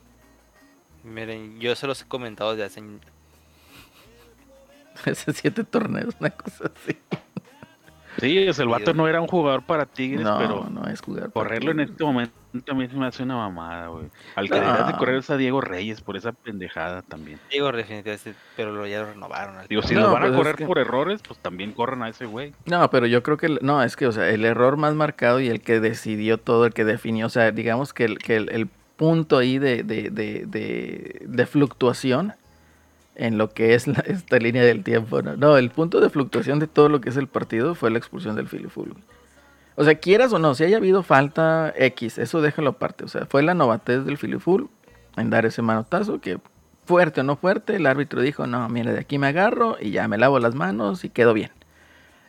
Speaker 2: Miren, yo se los he comentado desde hace.
Speaker 1: Hace siete torneos, una cosa así.
Speaker 3: Sí, es el vato no era un jugador para Tigres,
Speaker 1: No,
Speaker 3: pero
Speaker 1: no es jugar.
Speaker 3: correrlo en este momento a mí se me hace una mamada, güey. Al que
Speaker 1: No.
Speaker 3: deberías de correr es a Diego Reyes por esa pendejada también.
Speaker 2: Digo, definitivamente, pero lo, ya lo renovaron. al
Speaker 3: Digo, si
Speaker 1: No,
Speaker 3: lo van
Speaker 1: pues
Speaker 3: a
Speaker 1: es
Speaker 3: correr
Speaker 1: que-
Speaker 3: por errores, pues también corran a ese güey.
Speaker 1: No, pero yo creo que, el- no, es que, o sea, el error más marcado y el que decidió todo, el que definió, o sea, digamos que el, que el, el punto ahí de, de, de, de, de fluctuación en lo que es la- esta línea del tiempo, ¿no? No, el punto de fluctuación de todo lo que es el partido fue la expulsión del güey. O sea, quieras o no, si haya habido falta X, eso déjalo aparte. O sea, fue la novatez del Philly Full en dar ese manotazo que fuerte o no fuerte, el árbitro dijo, no, mire, de aquí me agarro y ya me lavo las manos y quedo bien.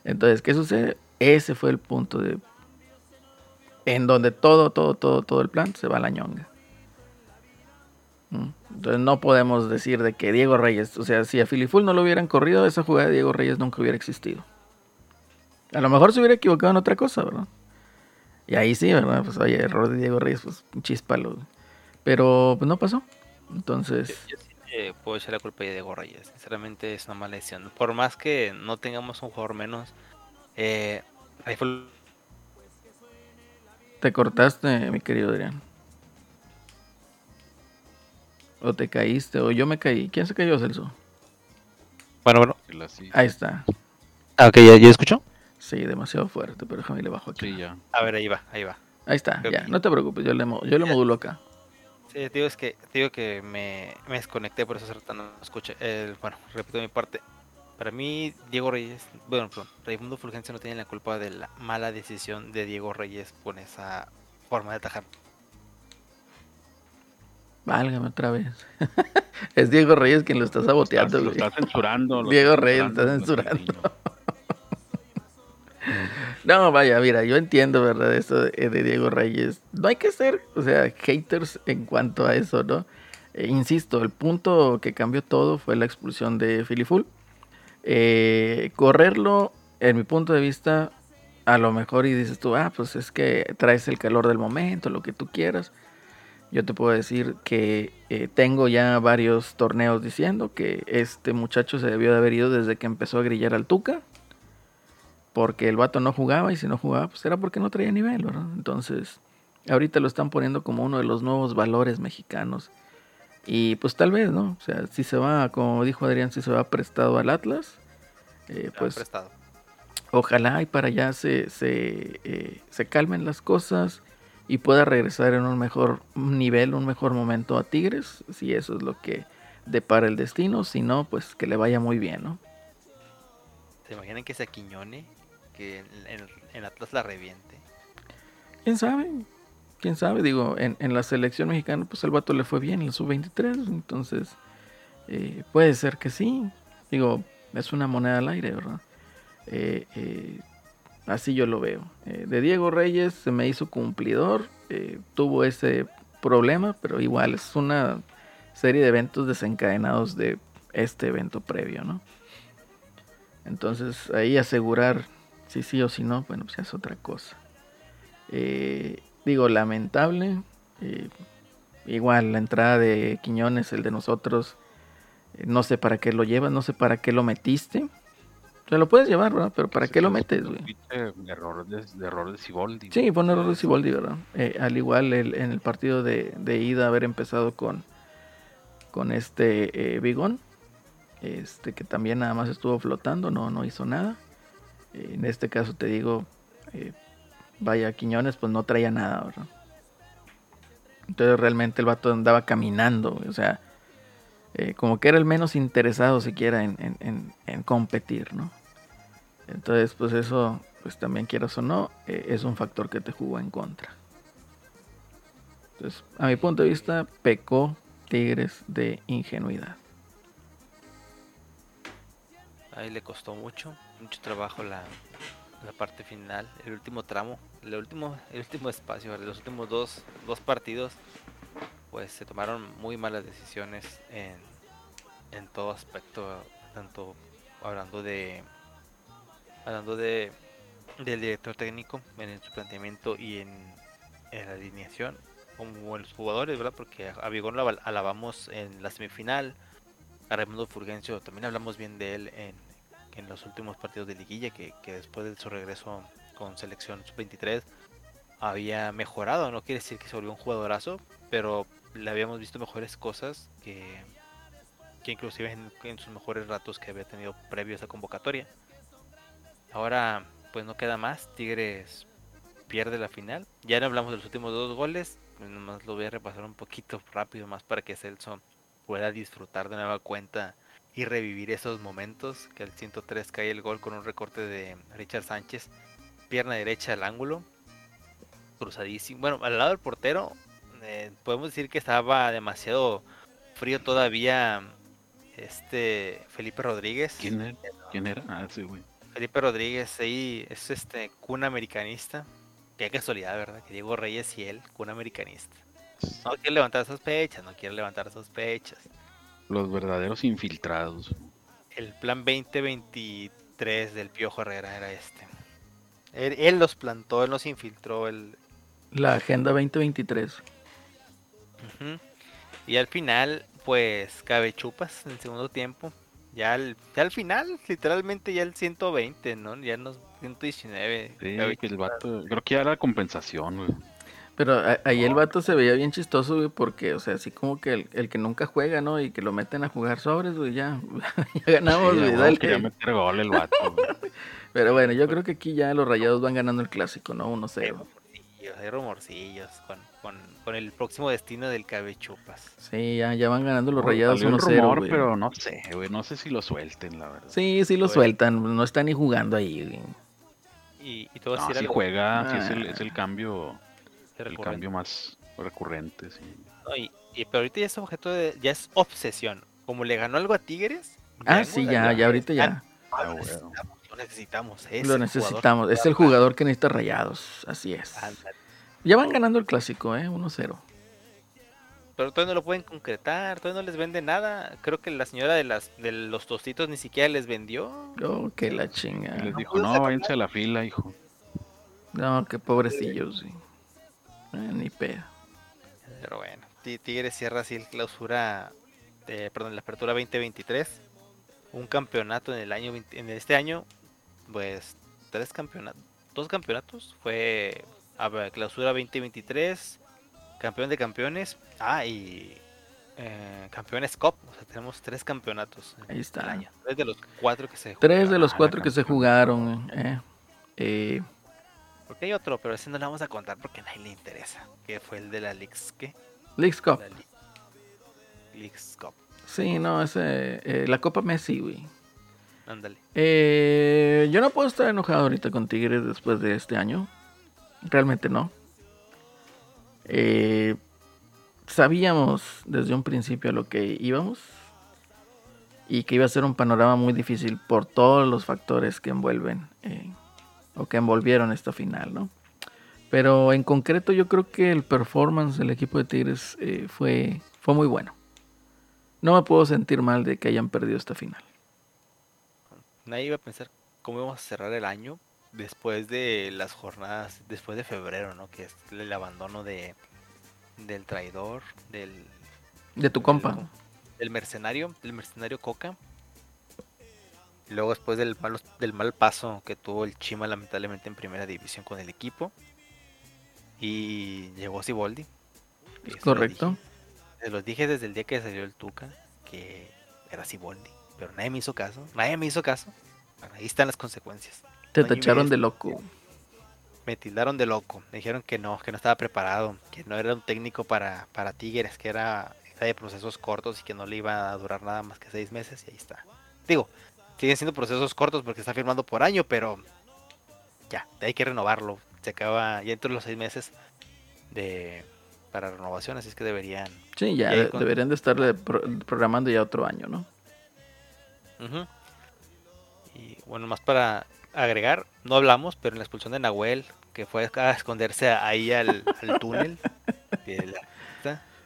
Speaker 1: Entonces, ¿qué sucede? Ese fue el punto de... En donde todo, todo, todo, todo el plan se va a la ñonga. Entonces no podemos decir de que Diego Reyes, o sea, si a Filiful no lo hubieran corrido, esa jugada de Diego Reyes nunca hubiera existido. A lo mejor se hubiera equivocado en otra cosa, ¿verdad? Y ahí sí, ¿verdad? Pues oye, error de Diego Reyes, pues un chispalo. Pero pues no pasó. Entonces,
Speaker 2: Yo sí le puedo echar la culpa a Diego Reyes. Sinceramente es una mala decisión. Por más que no tengamos un jugador menos, eh, ahí fue
Speaker 1: te cortaste, mi querido Adrián. O te caíste, o yo me caí. ¿Quién se cayó, Celso?
Speaker 2: Bueno, bueno.
Speaker 1: Ahí está.
Speaker 2: Ah, ok, ¿ya, ya escuchó?
Speaker 1: Sí, demasiado fuerte, pero déjame le bajo aquí.
Speaker 3: sí, ya.
Speaker 2: A ver, ahí va, ahí va.
Speaker 1: Ahí está,
Speaker 2: Creo
Speaker 1: ya,
Speaker 2: que-
Speaker 1: no te preocupes, yo le, yo le modulo acá.
Speaker 2: Sí, te digo, es que, te digo que me, me desconecté, por eso hace rato no escuché. El, bueno, repito mi parte. Para mí, Diego Reyes, bueno, perdón, Raimundo Fulgencio no tiene la culpa de la mala decisión de Diego Reyes con esa forma de atajar.
Speaker 1: Válgame otra vez. es Diego Reyes quien lo está saboteando,
Speaker 3: lo
Speaker 1: güey.
Speaker 3: está censurando. lo
Speaker 1: Diego
Speaker 3: está
Speaker 1: Reyes está
Speaker 3: censurando,
Speaker 1: censurando. No, vaya, mira, yo entiendo, ¿verdad? Eso de, de Diego Reyes. No hay que ser, o sea, haters en cuanto a eso, ¿no? Eh, insisto, el punto que cambió todo fue la expulsión de Filiful. Eh, correrlo, en mi punto de vista, a lo mejor y dices tú, ah, pues es que traes el calor del momento, lo que tú quieras. Yo te puedo decir que eh, tengo ya varios torneos diciendo que este muchacho se debió de haber ido desde que empezó a grillar al Tuca. Porque el vato no jugaba y si no jugaba, pues era porque no traía nivel, ¿verdad? Entonces, ahorita lo están poniendo como uno de los nuevos valores mexicanos. Y pues tal vez, ¿no? O sea, si se va, como dijo Adrián, si se va prestado al Atlas, eh, pues
Speaker 2: prestado.
Speaker 1: ojalá y para allá se, se, eh, se calmen las cosas y pueda regresar en un mejor nivel, un mejor momento a Tigres, si eso es lo que depara el destino, si no, pues que le vaya muy bien, ¿no?
Speaker 2: ¿Se imaginan que se Quiñone? Que en, en- en Atlas la reviente.
Speaker 1: ¿Quién sabe? ¿Quién sabe? Digo, en, en la selección mexicana, pues el vato le fue bien en el sub-23, entonces eh, puede ser que sí. Digo, es una moneda al aire, ¿verdad? Eh, eh, así yo lo veo. Eh, de Diego Reyes se me hizo cumplidor, eh, tuvo ese problema, pero igual es una serie de eventos desencadenados de este evento previo, ¿no? Entonces ahí asegurar si sí o si no, bueno, pues es otra cosa. Eh, digo, lamentable. eh, igual la entrada de Quiñones, el de nosotros, eh, no sé para qué lo llevas, no sé para qué lo metiste. Sea, lo puedes llevar, ¿verdad? Pero ¿para
Speaker 3: Sí,
Speaker 1: qué lo metes, güey?
Speaker 3: Error de, de error de Siboldi.
Speaker 1: Sí, fue un error de Siboldi, ¿verdad? Eh, al igual el- en el partido de, de ida haber empezado con, con este eh, Bigón, este que también nada más estuvo flotando, no, no hizo nada. Eh, en este caso te digo, eh, vaya Quiñones, pues no traía nada, ¿verdad? Entonces realmente el vato andaba caminando, o sea, eh, como que era el menos interesado siquiera en, en- en- en competir, ¿no? Entonces, pues eso, pues también quieras o no, eh, es un factor que te jugó en contra. Entonces, a mi punto de vista, pecó Tigres de ingenuidad.
Speaker 2: Ahí le costó mucho, mucho trabajo la, la parte final, el último tramo, el último, el último espacio, los últimos dos, dos partidos, pues se tomaron muy malas decisiones en, en todo aspecto, tanto hablando de hablando de del director técnico en su planteamiento y en, la alineación, como en los jugadores, ¿verdad? Porque a Vigón lo alabamos en la semifinal, a Raimundo Fulgencio también hablamos bien de él en, en los últimos partidos de liguilla, que, después de su regreso con selección sub-23 había mejorado, no quiere decir que se volvió un jugadorazo, pero le habíamos visto mejores cosas que, que inclusive en sus mejores ratos que había tenido previo a esa convocatoria. Ahora pues no queda más, Tigres pierde la final. Ya no hablamos de los últimos dos goles, nomás lo voy a repasar un poquito rápido más para que Celso pueda disfrutar de nueva cuenta y revivir esos momentos. Que al 103 cae el gol con un recorte de Richard Sánchez, pierna derecha al ángulo, cruzadísimo. Bueno, al lado del portero, eh, podemos decir que estaba demasiado frío todavía. Este Felipe Rodríguez.
Speaker 3: ¿Quién era? ¿Quién era? Ah, sí, güey.
Speaker 2: Felipe Rodríguez ahí es este cuna americanista. Qué casualidad, ¿verdad? Que Diego Reyes y él, cuna americanista. No quiere levantar sospechas, no quiere levantar sospechas.
Speaker 3: Los verdaderos infiltrados.
Speaker 2: El plan 2023 del Piojo Herrera era este. Él, él los plantó, él los infiltró. Él,
Speaker 1: La Agenda 2023.
Speaker 2: Ujú. Y al final, pues, cabe chupas en el segundo tiempo. Ya al, ya al final, literalmente ya el 120, ¿no? Ya los 119.
Speaker 3: Sí, que el vato. Creo que ya era compensación, güey.
Speaker 1: Pero a- ahí el vato se veía bien chistoso, güey, porque, o sea, así como que el, el que nunca juega, ¿no? Y que lo meten a jugar sobres, güey, ya, ya ganamos,
Speaker 3: Sí,
Speaker 1: güey, dale.
Speaker 3: quería meter gol el vato, güey.
Speaker 1: Pero bueno, yo creo que aquí ya los rayados van ganando el clásico, ¿no? 1-0.
Speaker 2: rumorcillos, hay rumorcillos con, con, el próximo destino del cabechupas.
Speaker 1: Sí, ya, ya van ganando los rayados
Speaker 3: Salió
Speaker 1: 1-0.
Speaker 3: un rumor,
Speaker 1: güey.
Speaker 3: pero no sé, güey. No sé si lo suelten, la verdad.
Speaker 1: Sí, sí lo
Speaker 2: Güey.
Speaker 1: sueltan. No están ni jugando ahí. güey.
Speaker 2: Y, y a
Speaker 3: No,
Speaker 2: algo
Speaker 3: juega, sí es el,
Speaker 1: Ah.
Speaker 3: es el cambio, el cambio más recurrente, sí.
Speaker 2: ¿no? Y, y- pero ahorita ya es objeto de, ya es obsesión. Como le ganó algo a Tigres.
Speaker 1: Ah, sí, ya, ya ahorita ya.
Speaker 2: Ah,
Speaker 3: Ah,
Speaker 2: lo
Speaker 3: bueno.
Speaker 2: necesitamos, lo necesitamos. es
Speaker 1: Lo
Speaker 2: el
Speaker 1: necesitamos.
Speaker 2: jugador.
Speaker 1: Es el jugador que necesita rayados. Así es.
Speaker 2: Ándale.
Speaker 1: Ya van ganando el clásico, ¿eh? 1-0.
Speaker 2: Pero todavía no lo pueden concretar, todavía no les vende nada. Creo que la señora de las de los tostitos ni siquiera les vendió.
Speaker 1: Oh, que la chinga.
Speaker 3: les
Speaker 2: no
Speaker 3: dijo, no,
Speaker 2: sacar
Speaker 3: váyanse a la fila, hijo.
Speaker 1: No, qué pobrecillos, sí. Eh, ni pedo.
Speaker 2: Pero bueno, Ti- Tigres cierra así el clausura, de- perdón, la apertura 2023. Un campeonato en el año 20 en este año, pues tres campeonatos, dos campeonatos. Fue a ver, clausura 2023, campeón de campeones. Ah, y eh, campeones Cup. O sea, tenemos tres campeonatos.
Speaker 1: Ahí está.
Speaker 2: año. Tres de los cuatro que se
Speaker 1: Tres de los
Speaker 3: Ah,
Speaker 1: cuatro que se jugaron. Eh. Eh,
Speaker 2: Porque hay otro, pero ese no lo vamos a contar porque a nadie le interesa. Que fue el de la Leagues, ¿qué?
Speaker 1: Leagues Cup.
Speaker 2: Leagues Cup.
Speaker 1: Sí, no, ese, eh, la Copa Messi, güey.
Speaker 2: Ándale.
Speaker 1: Eh, yo no puedo estar enojado ahorita con Tigres después de este año. Realmente no. Eh, sabíamos desde un principio a lo que íbamos. Y que iba a ser un panorama muy difícil por todos los factores que envuelven eh, o que envolvieron esta final, ¿no? Pero en concreto yo creo que el performance del equipo de Tigres eh, fue, fue muy bueno. No me puedo sentir mal de que hayan perdido esta final.
Speaker 2: Nadie iba a pensar cómo íbamos a cerrar el año después de las jornadas, después de febrero, ¿no? Que es el abandono de del traidor, del,
Speaker 1: De tu compa.
Speaker 2: del mercenario, del mercenario Coca. Luego después del mal, del mal paso que tuvo el Chima lamentablemente en primera división con el equipo. Y llegó Siboldi.
Speaker 1: Es correcto.
Speaker 2: Se los dije desde el día que salió el Tuca que era Siboldi. Pero nadie me hizo caso. Nadie me hizo caso. Bueno, ahí están las consecuencias.
Speaker 1: Te tacharon de loco.
Speaker 2: Me tildaron de loco. Me dijeron que no, que no estaba preparado. Que no era un técnico para, para Tigres. Que era, de procesos cortos y que no le iba a durar nada más que seis meses. Y ahí está. Digo, siguen siendo procesos cortos porque está firmando por año, pero ya, hay que renovarlo. Se acaba ya dentro de los seis meses de para renovación, así es que deberían
Speaker 1: Sí, ya de-
Speaker 2: con-
Speaker 1: deberían de estar pro- programando ya otro año, ¿no?
Speaker 2: Y bueno, más para agregar, no hablamos, pero en la expulsión de Nahuel, que fue a esconderse ahí al, al túnel de la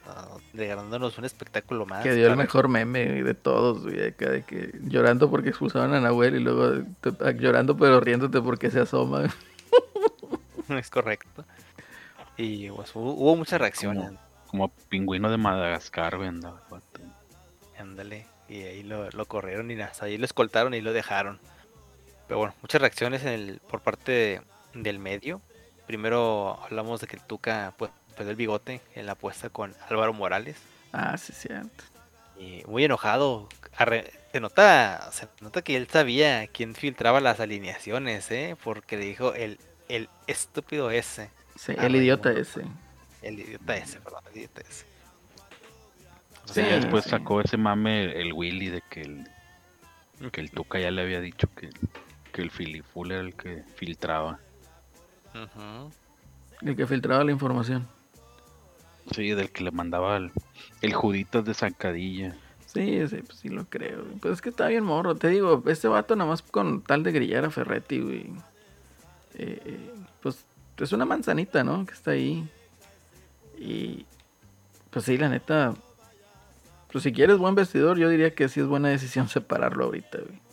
Speaker 2: no, regalándonos un espectáculo más.
Speaker 1: que dio el mejor meme de todos, güey, acá de que llorando porque expulsaban a Nahuel y luego te- llorando pero riéndote porque se asoma.
Speaker 2: Es correcto. Y pues, hubo, hubo muchas reacciones.
Speaker 3: Como pingüino de Madagascar, güey.
Speaker 2: Ándale. Y ahí lo, lo corrieron y hasta ahí lo escoltaron y lo dejaron. Pero bueno, muchas reacciones en el, por parte de- del medio. Primero hablamos de que el Tuca pues, perdió el bigote en la apuesta con Álvaro Morales.
Speaker 1: Ah, sí, cierto.
Speaker 2: Y muy enojado. Arre- se nota, se nota que él sabía quién filtraba las alineaciones, ¿eh? Porque le dijo el, el estúpido ese.
Speaker 1: Sí,
Speaker 2: Ah,
Speaker 1: el idiota
Speaker 2: Raimundo.
Speaker 1: ese.
Speaker 2: El idiota ese, perdón, el idiota ese. O
Speaker 3: Sí, después
Speaker 1: sí.
Speaker 3: sacó ese mame el Willy de que el, que el Tuca ya le había dicho que, que el Filiful era el que filtraba.
Speaker 1: El que filtraba la información.
Speaker 3: Sí, del que le mandaba el, el Juditas de Zancadilla.
Speaker 1: Sí, sí, pues sí lo creo. Pues es que está bien morro. Te digo, este vato nada más con tal de grillar a Ferretti, güey. Eh, eh, pues es una manzanita, ¿no? Que está ahí. Y pues sí, la neta. Pues si quieres buen vestidor, yo diría que sí es buena decisión separarlo ahorita, güey.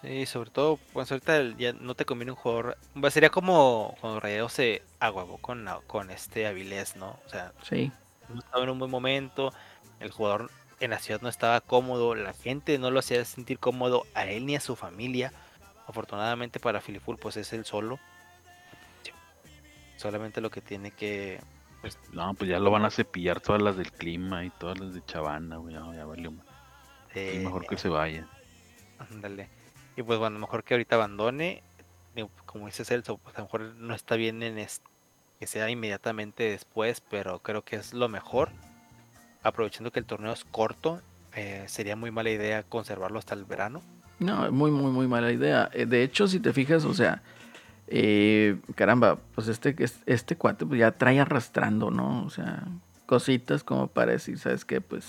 Speaker 2: Sí, sobre todo, pues ahorita el- ya no te conviene un jugador. Sería como cuando Rayados se aguabó con, con este Avilés, ¿no? O sea,
Speaker 1: Sí,
Speaker 2: no estaba en un buen momento, el jugador en la ciudad no estaba cómodo, la gente no lo hacía sentir cómodo a él ni a su familia. Afortunadamente para Filipul, pues es él solo. Sí. Solamente lo que tiene que. Pues,
Speaker 3: No, pues ya lo van a cepillar todas las del clima y todas las de Chavana, güey. Ya, ya valió.
Speaker 2: eh,
Speaker 3: mejor que se vaya.
Speaker 2: Ándale. Y pues bueno, mejor que ahorita abandone. Digo, Como dice Celso, pues a lo mejor no está bien en, que sea inmediatamente después, pero creo que es lo mejor. Aprovechando que el torneo es corto, eh, sería muy mala idea conservarlo hasta el verano.
Speaker 1: No, muy, muy, muy mala idea. Eh, De hecho, si te fijas, o sea, eh, caramba, pues este, es- este cuate pues ya trae arrastrando, ¿no? O sea, cositas como para decir, ¿sabes qué? Pues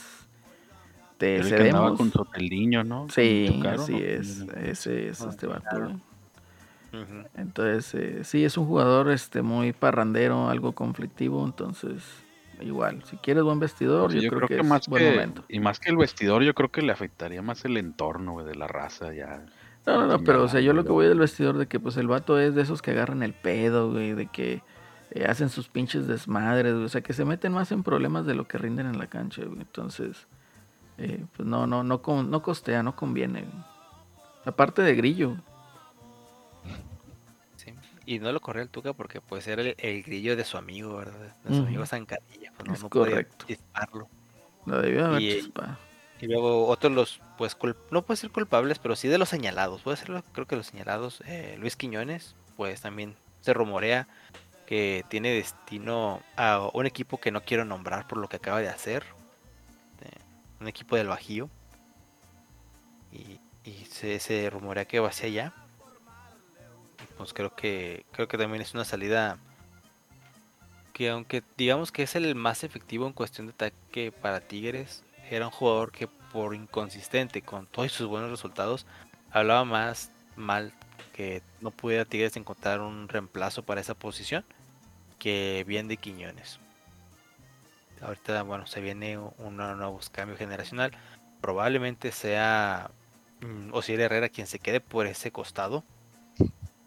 Speaker 1: te
Speaker 3: que andaba
Speaker 1: cedemos.
Speaker 3: con Soteliño, ¿no?
Speaker 1: Sí,
Speaker 3: Chocaron,
Speaker 1: así
Speaker 3: ¿no?
Speaker 1: es, ese es este vato. Entonces, eh, sí, es un jugador este muy parrandero, algo conflictivo, entonces, igual, si quieres buen vestidor,
Speaker 3: Sí,
Speaker 1: yo, creo, que, es
Speaker 3: más
Speaker 1: buen
Speaker 3: que,
Speaker 1: momento.
Speaker 3: y más que el vestidor, yo creo que le afectaría más el entorno, de la raza ya.
Speaker 1: No, no, no, pero o sea, yo lo que voy del vestidor de que pues el vato es de esos que agarran el pedo, güey, de que eh, hacen sus pinches desmadres, güey, o sea, que se meten más en problemas de lo que rinden en la cancha, güey. Entonces, eh, pues no, no, no, con- no costea, no conviene. Aparte de Grillo,
Speaker 2: Sí. Y no lo corrió el Tuca porque pues era el, el grillo de su amigo, ¿verdad? De su
Speaker 1: Ujú.
Speaker 2: amigo Zancadilla. Pues no,
Speaker 1: Es
Speaker 2: no podía
Speaker 1: correcto.
Speaker 2: chisparlo.
Speaker 1: lo debió haber
Speaker 2: Y-. Y luego otros los, pues, no puede ser culpables, pero sí de los señalados. Puede ser, creo que los señalados. eh, Luis Quiñones, pues también se rumorea que tiene destino a un equipo que no quiero nombrar por lo que acaba de hacer. Un equipo del Bajío. Y, se rumorea que va hacia allá. Y pues creo que, creo que también es una salida que aunque digamos que es el más efectivo en cuestión de ataque para Tigres, era un jugador que por inconsistente con todos sus buenos resultados, hablaba más mal que no pudiera Tigres encontrar un reemplazo para esa posición que bien de Quiñones. Ahorita, bueno, se viene un nuevo cambio generacional. Probablemente sea mm, Osiel Herrera quien se quede por ese costado.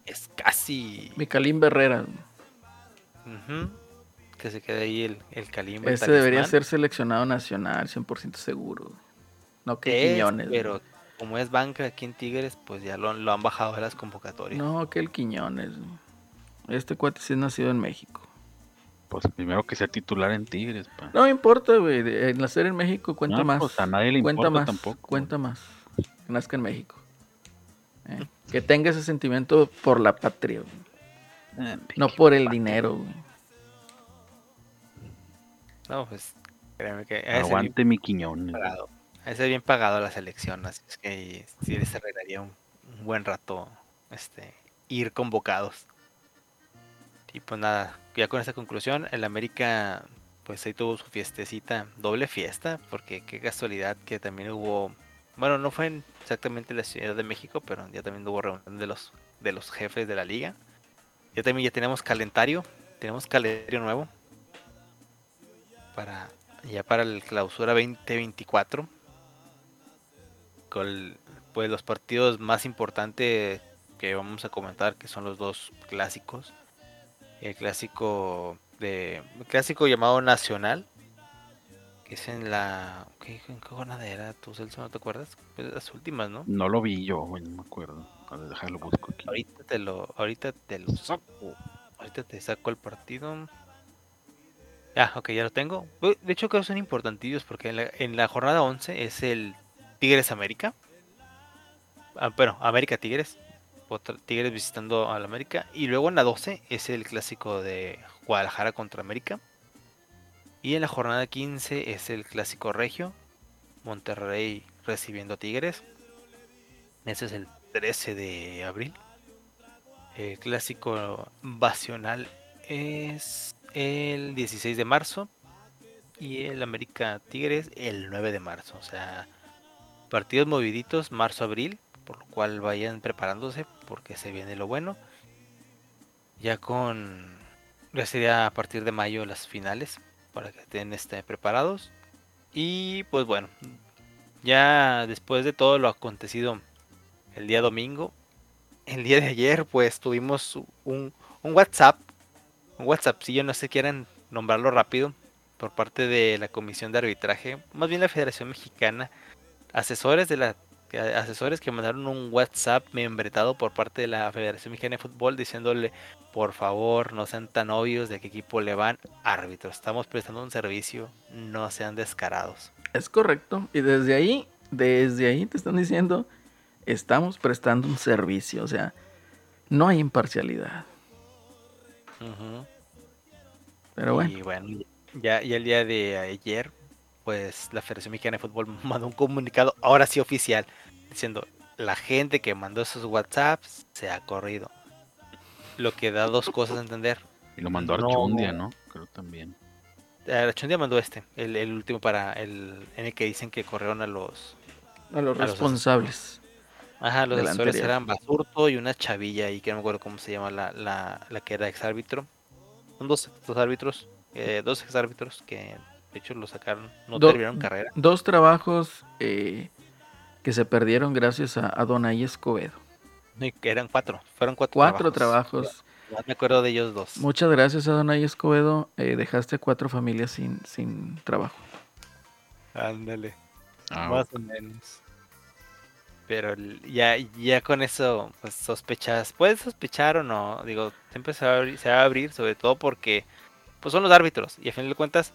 Speaker 2: Es casi
Speaker 1: Micalín Berrera,
Speaker 2: Ujú. Que se quede ahí el, el Kalimba. el
Speaker 1: ese debería ser seleccionado nacional, 100% seguro. No que
Speaker 2: Es,
Speaker 1: Quiñones. güey.
Speaker 2: pero como es banca aquí en Tigres, pues ya lo, lo han bajado de las convocatorias.
Speaker 1: No, que el Quiñones. Este cuate sí es nacido en México.
Speaker 3: Pues primero que sea titular en Tigres, pa.
Speaker 1: No me importa, güey. de- El nacer en México cuenta
Speaker 3: No,
Speaker 1: más.
Speaker 3: pues, a nadie le
Speaker 1: cuenta
Speaker 3: importa
Speaker 1: más.
Speaker 3: tampoco.
Speaker 1: Cuenta más. Que nazca en México. Eh, Que tenga ese sentimiento por la patria, güey.
Speaker 3: Eh,
Speaker 1: No por el dinero, güey.
Speaker 2: No, pues créeme que
Speaker 3: Aguante mi
Speaker 2: pagado. A ese bien pagado la selección, así es que sí les arreglaría un, un buen rato este ir convocados. Y pues nada, ya con esta conclusión, el América pues ahí tuvo su fiestecita, doble fiesta, porque qué casualidad que también hubo, bueno, no fue en exactamente la Ciudad de México, pero ya también hubo reunión de los de los jefes de la liga. Ya también ya tenemos calendario, tenemos calendario nuevo para ya para el clausura 2024 con pues los partidos más importantes que vamos a comentar que son los dos clásicos el clásico de el clásico llamado nacional que es en la ¿qué, en qué jornada era tú Celso no te acuerdas Pues las últimas no
Speaker 3: No lo vi yo, güey, no me acuerdo. A ver, déjalo busco aquí.
Speaker 2: ahorita te lo ahorita te lo saco ahorita te saco el partido Ah, ok, ya lo tengo. De hecho, creo que son importantillos porque en la, en la jornada 11 es el Tigres América. Ah, bueno, América Tigres. Tigres visitando al América. Y luego en la 12 es el clásico de Guadalajara contra América. Y en la jornada 15 es el clásico regio. Monterrey recibiendo a Tigres. Ese es el 13 de abril. El clásico vacional es el 16 de marzo y el América Tigres el 9 de marzo. O sea, partidos moviditos marzo-abril, por lo cual vayan preparándose porque se viene lo bueno. Ya con ya sería a partir de mayo las finales para que estén este, preparados. Y pues bueno, ya después de todo lo acontecido el día domingo, el día de ayer pues tuvimos un, un WhatsApp un WhatsApp, si yo no sé quieran nombrarlo rápido, por parte de la Comisión de Arbitraje, más bien la Federación Mexicana, asesores de la asesores que mandaron un WhatsApp membretado por parte de la Federación Mexicana de Fútbol diciéndole, por favor, no sean tan obvios de qué equipo le van árbitros, estamos prestando un servicio, no sean descarados.
Speaker 1: Es correcto. Y desde ahí, desde ahí te están diciendo, estamos prestando un servicio. O sea, no hay imparcialidad. Pero bueno,
Speaker 2: Y bueno, ya, ya el día de ayer, pues la Federación Mexicana de Fútbol mandó un comunicado, ahora sí oficial, diciendo la gente que mandó esos WhatsApps se ha corrido. Lo que da dos cosas a entender.
Speaker 3: Y lo mandó. Archundia, ¿no? Creo también.
Speaker 2: Archundia mandó este, el, el último para el en el que dicen que corrieron a los
Speaker 1: a los
Speaker 2: los
Speaker 1: responsables.
Speaker 2: Ajá, los asesores eran Basurto y una chavilla y que no me acuerdo cómo se llama la, la, la que era ex árbitro. Son dos, dos árbitros, eh, dos ex árbitros que de hecho lo sacaron, no
Speaker 1: Do-
Speaker 2: terminaron carrera.
Speaker 1: Dos trabajos eh, que se perdieron gracias a Adonai Escobedo.
Speaker 2: No, y que eran cuatro, fueron cuatro,
Speaker 1: Cuatro trabajos.
Speaker 2: Me acuerdo de ellos dos.
Speaker 1: Muchas gracias Adonai Escobedo. eh, dejaste a cuatro familias sin, sin trabajo.
Speaker 2: Ándale,
Speaker 3: Ah,
Speaker 2: más o menos. Pero ya, ya con eso, pues sospechas, puedes sospechar o no, digo, siempre se va a abrir, se va a abrir sobre todo porque pues son los árbitros y a fin de cuentas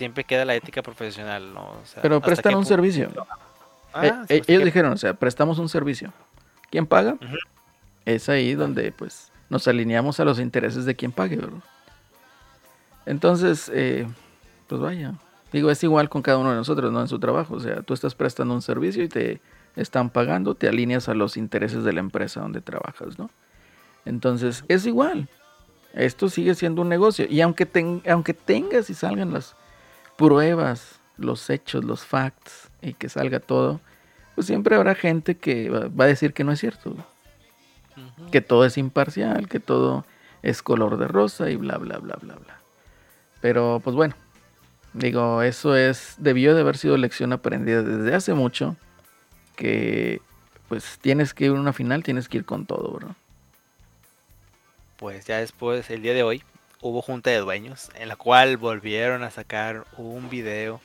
Speaker 2: siempre queda la ética profesional, ¿no? O sea,
Speaker 1: Pero
Speaker 2: ¿hasta
Speaker 1: prestan un
Speaker 2: punto?
Speaker 1: servicio.
Speaker 2: Ah,
Speaker 1: Eh,
Speaker 2: sí,
Speaker 1: eh,
Speaker 2: pues,
Speaker 1: ellos
Speaker 2: ¿qué-
Speaker 1: dijeron, o sea, prestamos un servicio. ¿Quién paga? Es ahí donde pues nos alineamos a los intereses de quien pague, ¿verdad? Entonces, eh, pues vaya. Digo, es igual con cada uno de nosotros, ¿no? En su trabajo. O sea, tú estás prestando un servicio y te están pagando, te alineas a los intereses de la empresa donde trabajas, ¿no? Entonces, es igual. Esto sigue siendo un negocio. Y aunque, ten- aunque tengas y salgan las pruebas, los hechos, los facts, y que salga todo, pues siempre habrá gente que va a decir que no es cierto. Que todo es imparcial, que todo es color de rosa y bla, bla, bla, bla, bla. Pero, pues bueno, digo, eso es, debió de haber sido lección aprendida desde hace mucho, que pues tienes que ir a una final, tienes que ir con todo, bro.
Speaker 2: Pues ya después, el día de hoy, hubo junta de dueños en la cual volvieron a sacar un video.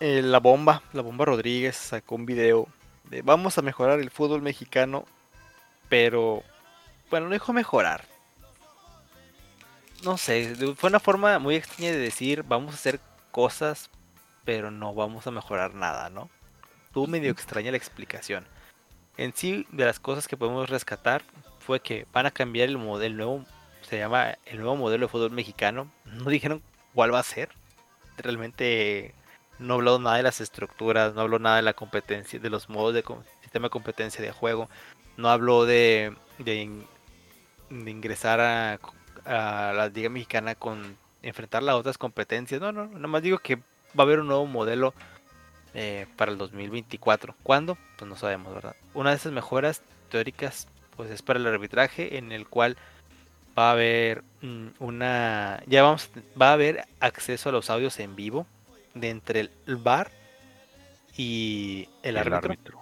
Speaker 2: Eh, la bomba, la bomba Rodríguez sacó un video de vamos a mejorar el fútbol mexicano, pero bueno, no dijo mejorar. No sé, fue una forma muy extraña de decir vamos a hacer cosas, pero no vamos a mejorar nada, ¿no? Estuvo medio extraña la explicación. En sí, de las cosas que podemos rescatar fue que van a cambiar el modelo nuevo, se llama el nuevo modelo de fútbol mexicano. No dijeron cuál va a ser. Realmente no habló nada de las estructuras, no habló nada de la competencia, de los modos de sistema de competencia de juego. No habló de, de, in- de ingresar a, a la liga mexicana con enfrentar las otras competencias. No, no, nada más digo que va a haber un nuevo modelo eh, para el 2024. ¿Cuándo? Pues no sabemos, ¿verdad? Una de esas mejoras teóricas pues es para el arbitraje en el cual va a haber mm, una ya vamos va a haber acceso a los audios en vivo de entre el VAR y el, árbitro,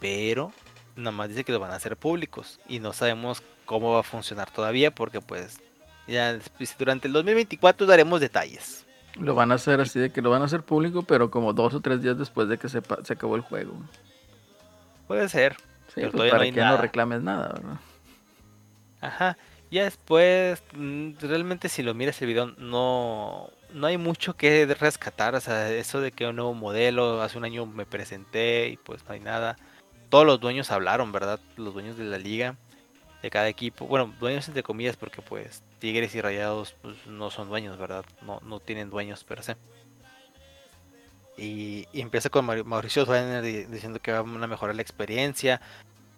Speaker 2: pero nada más dice que lo van a hacer públicos y no sabemos cómo va a funcionar todavía porque pues ya durante el 2024 daremos detalles.
Speaker 1: Lo van a hacer así de que lo van a hacer público, pero como dos o tres días después de que se, pa- se acabó el juego.
Speaker 2: Puede ser.
Speaker 1: Sí,
Speaker 2: Pero
Speaker 1: pues
Speaker 2: todavía no
Speaker 1: para
Speaker 2: hay
Speaker 1: que no reclames nada, ¿verdad?
Speaker 2: Ajá. Ya después, mm, realmente si lo miras el video, no, no hay mucho que rescatar. O sea, eso de que un nuevo modelo, hace un año me presenté y pues no hay nada. Todos los dueños hablaron, ¿verdad? Los dueños de la liga, de cada equipo. Bueno, dueños entre comillas, porque pues Tigres y Rayados pues, no son dueños, ¿verdad? No, no tienen dueños per se. Y, empieza con Mauri- Mauricio di- diciendo que van a mejorar la experiencia.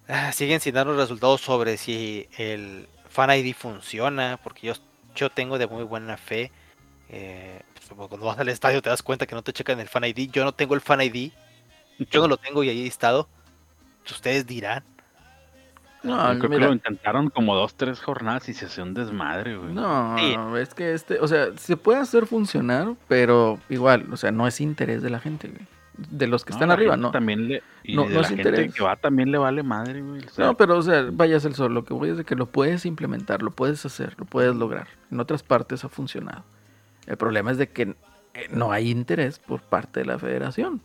Speaker 2: Ah, siguen sin dar los resultados sobre si el Fan ID funciona, porque yo, yo tengo de muy buena fe. eh, pues, cuando vas al estadio te das cuenta que no te checan el Fan ID. Yo no tengo el Fan ID. Yo no lo tengo y ahí he estado. Ustedes dirán.
Speaker 1: No,
Speaker 3: Yo creo
Speaker 1: mira,
Speaker 3: que lo intentaron como dos, tres jornadas y se hacía un desmadre, güey.
Speaker 1: No,
Speaker 2: Sí.
Speaker 1: es que este, o sea, se puede hacer funcionar, pero igual, o sea, no es interés de la gente, güey. De los que
Speaker 3: No,
Speaker 1: están arriba, no.
Speaker 3: También le, y
Speaker 1: No-
Speaker 3: de
Speaker 1: no
Speaker 3: la
Speaker 1: es
Speaker 3: gente
Speaker 1: interés.
Speaker 3: que va también le vale madre, güey. o sea,
Speaker 1: No, pero, o sea, vayas el sol. Lo que voy es de que lo puedes implementar, lo puedes hacer, lo puedes lograr. En otras partes ha funcionado. El problema es de que eh, no hay interés por parte de la federación.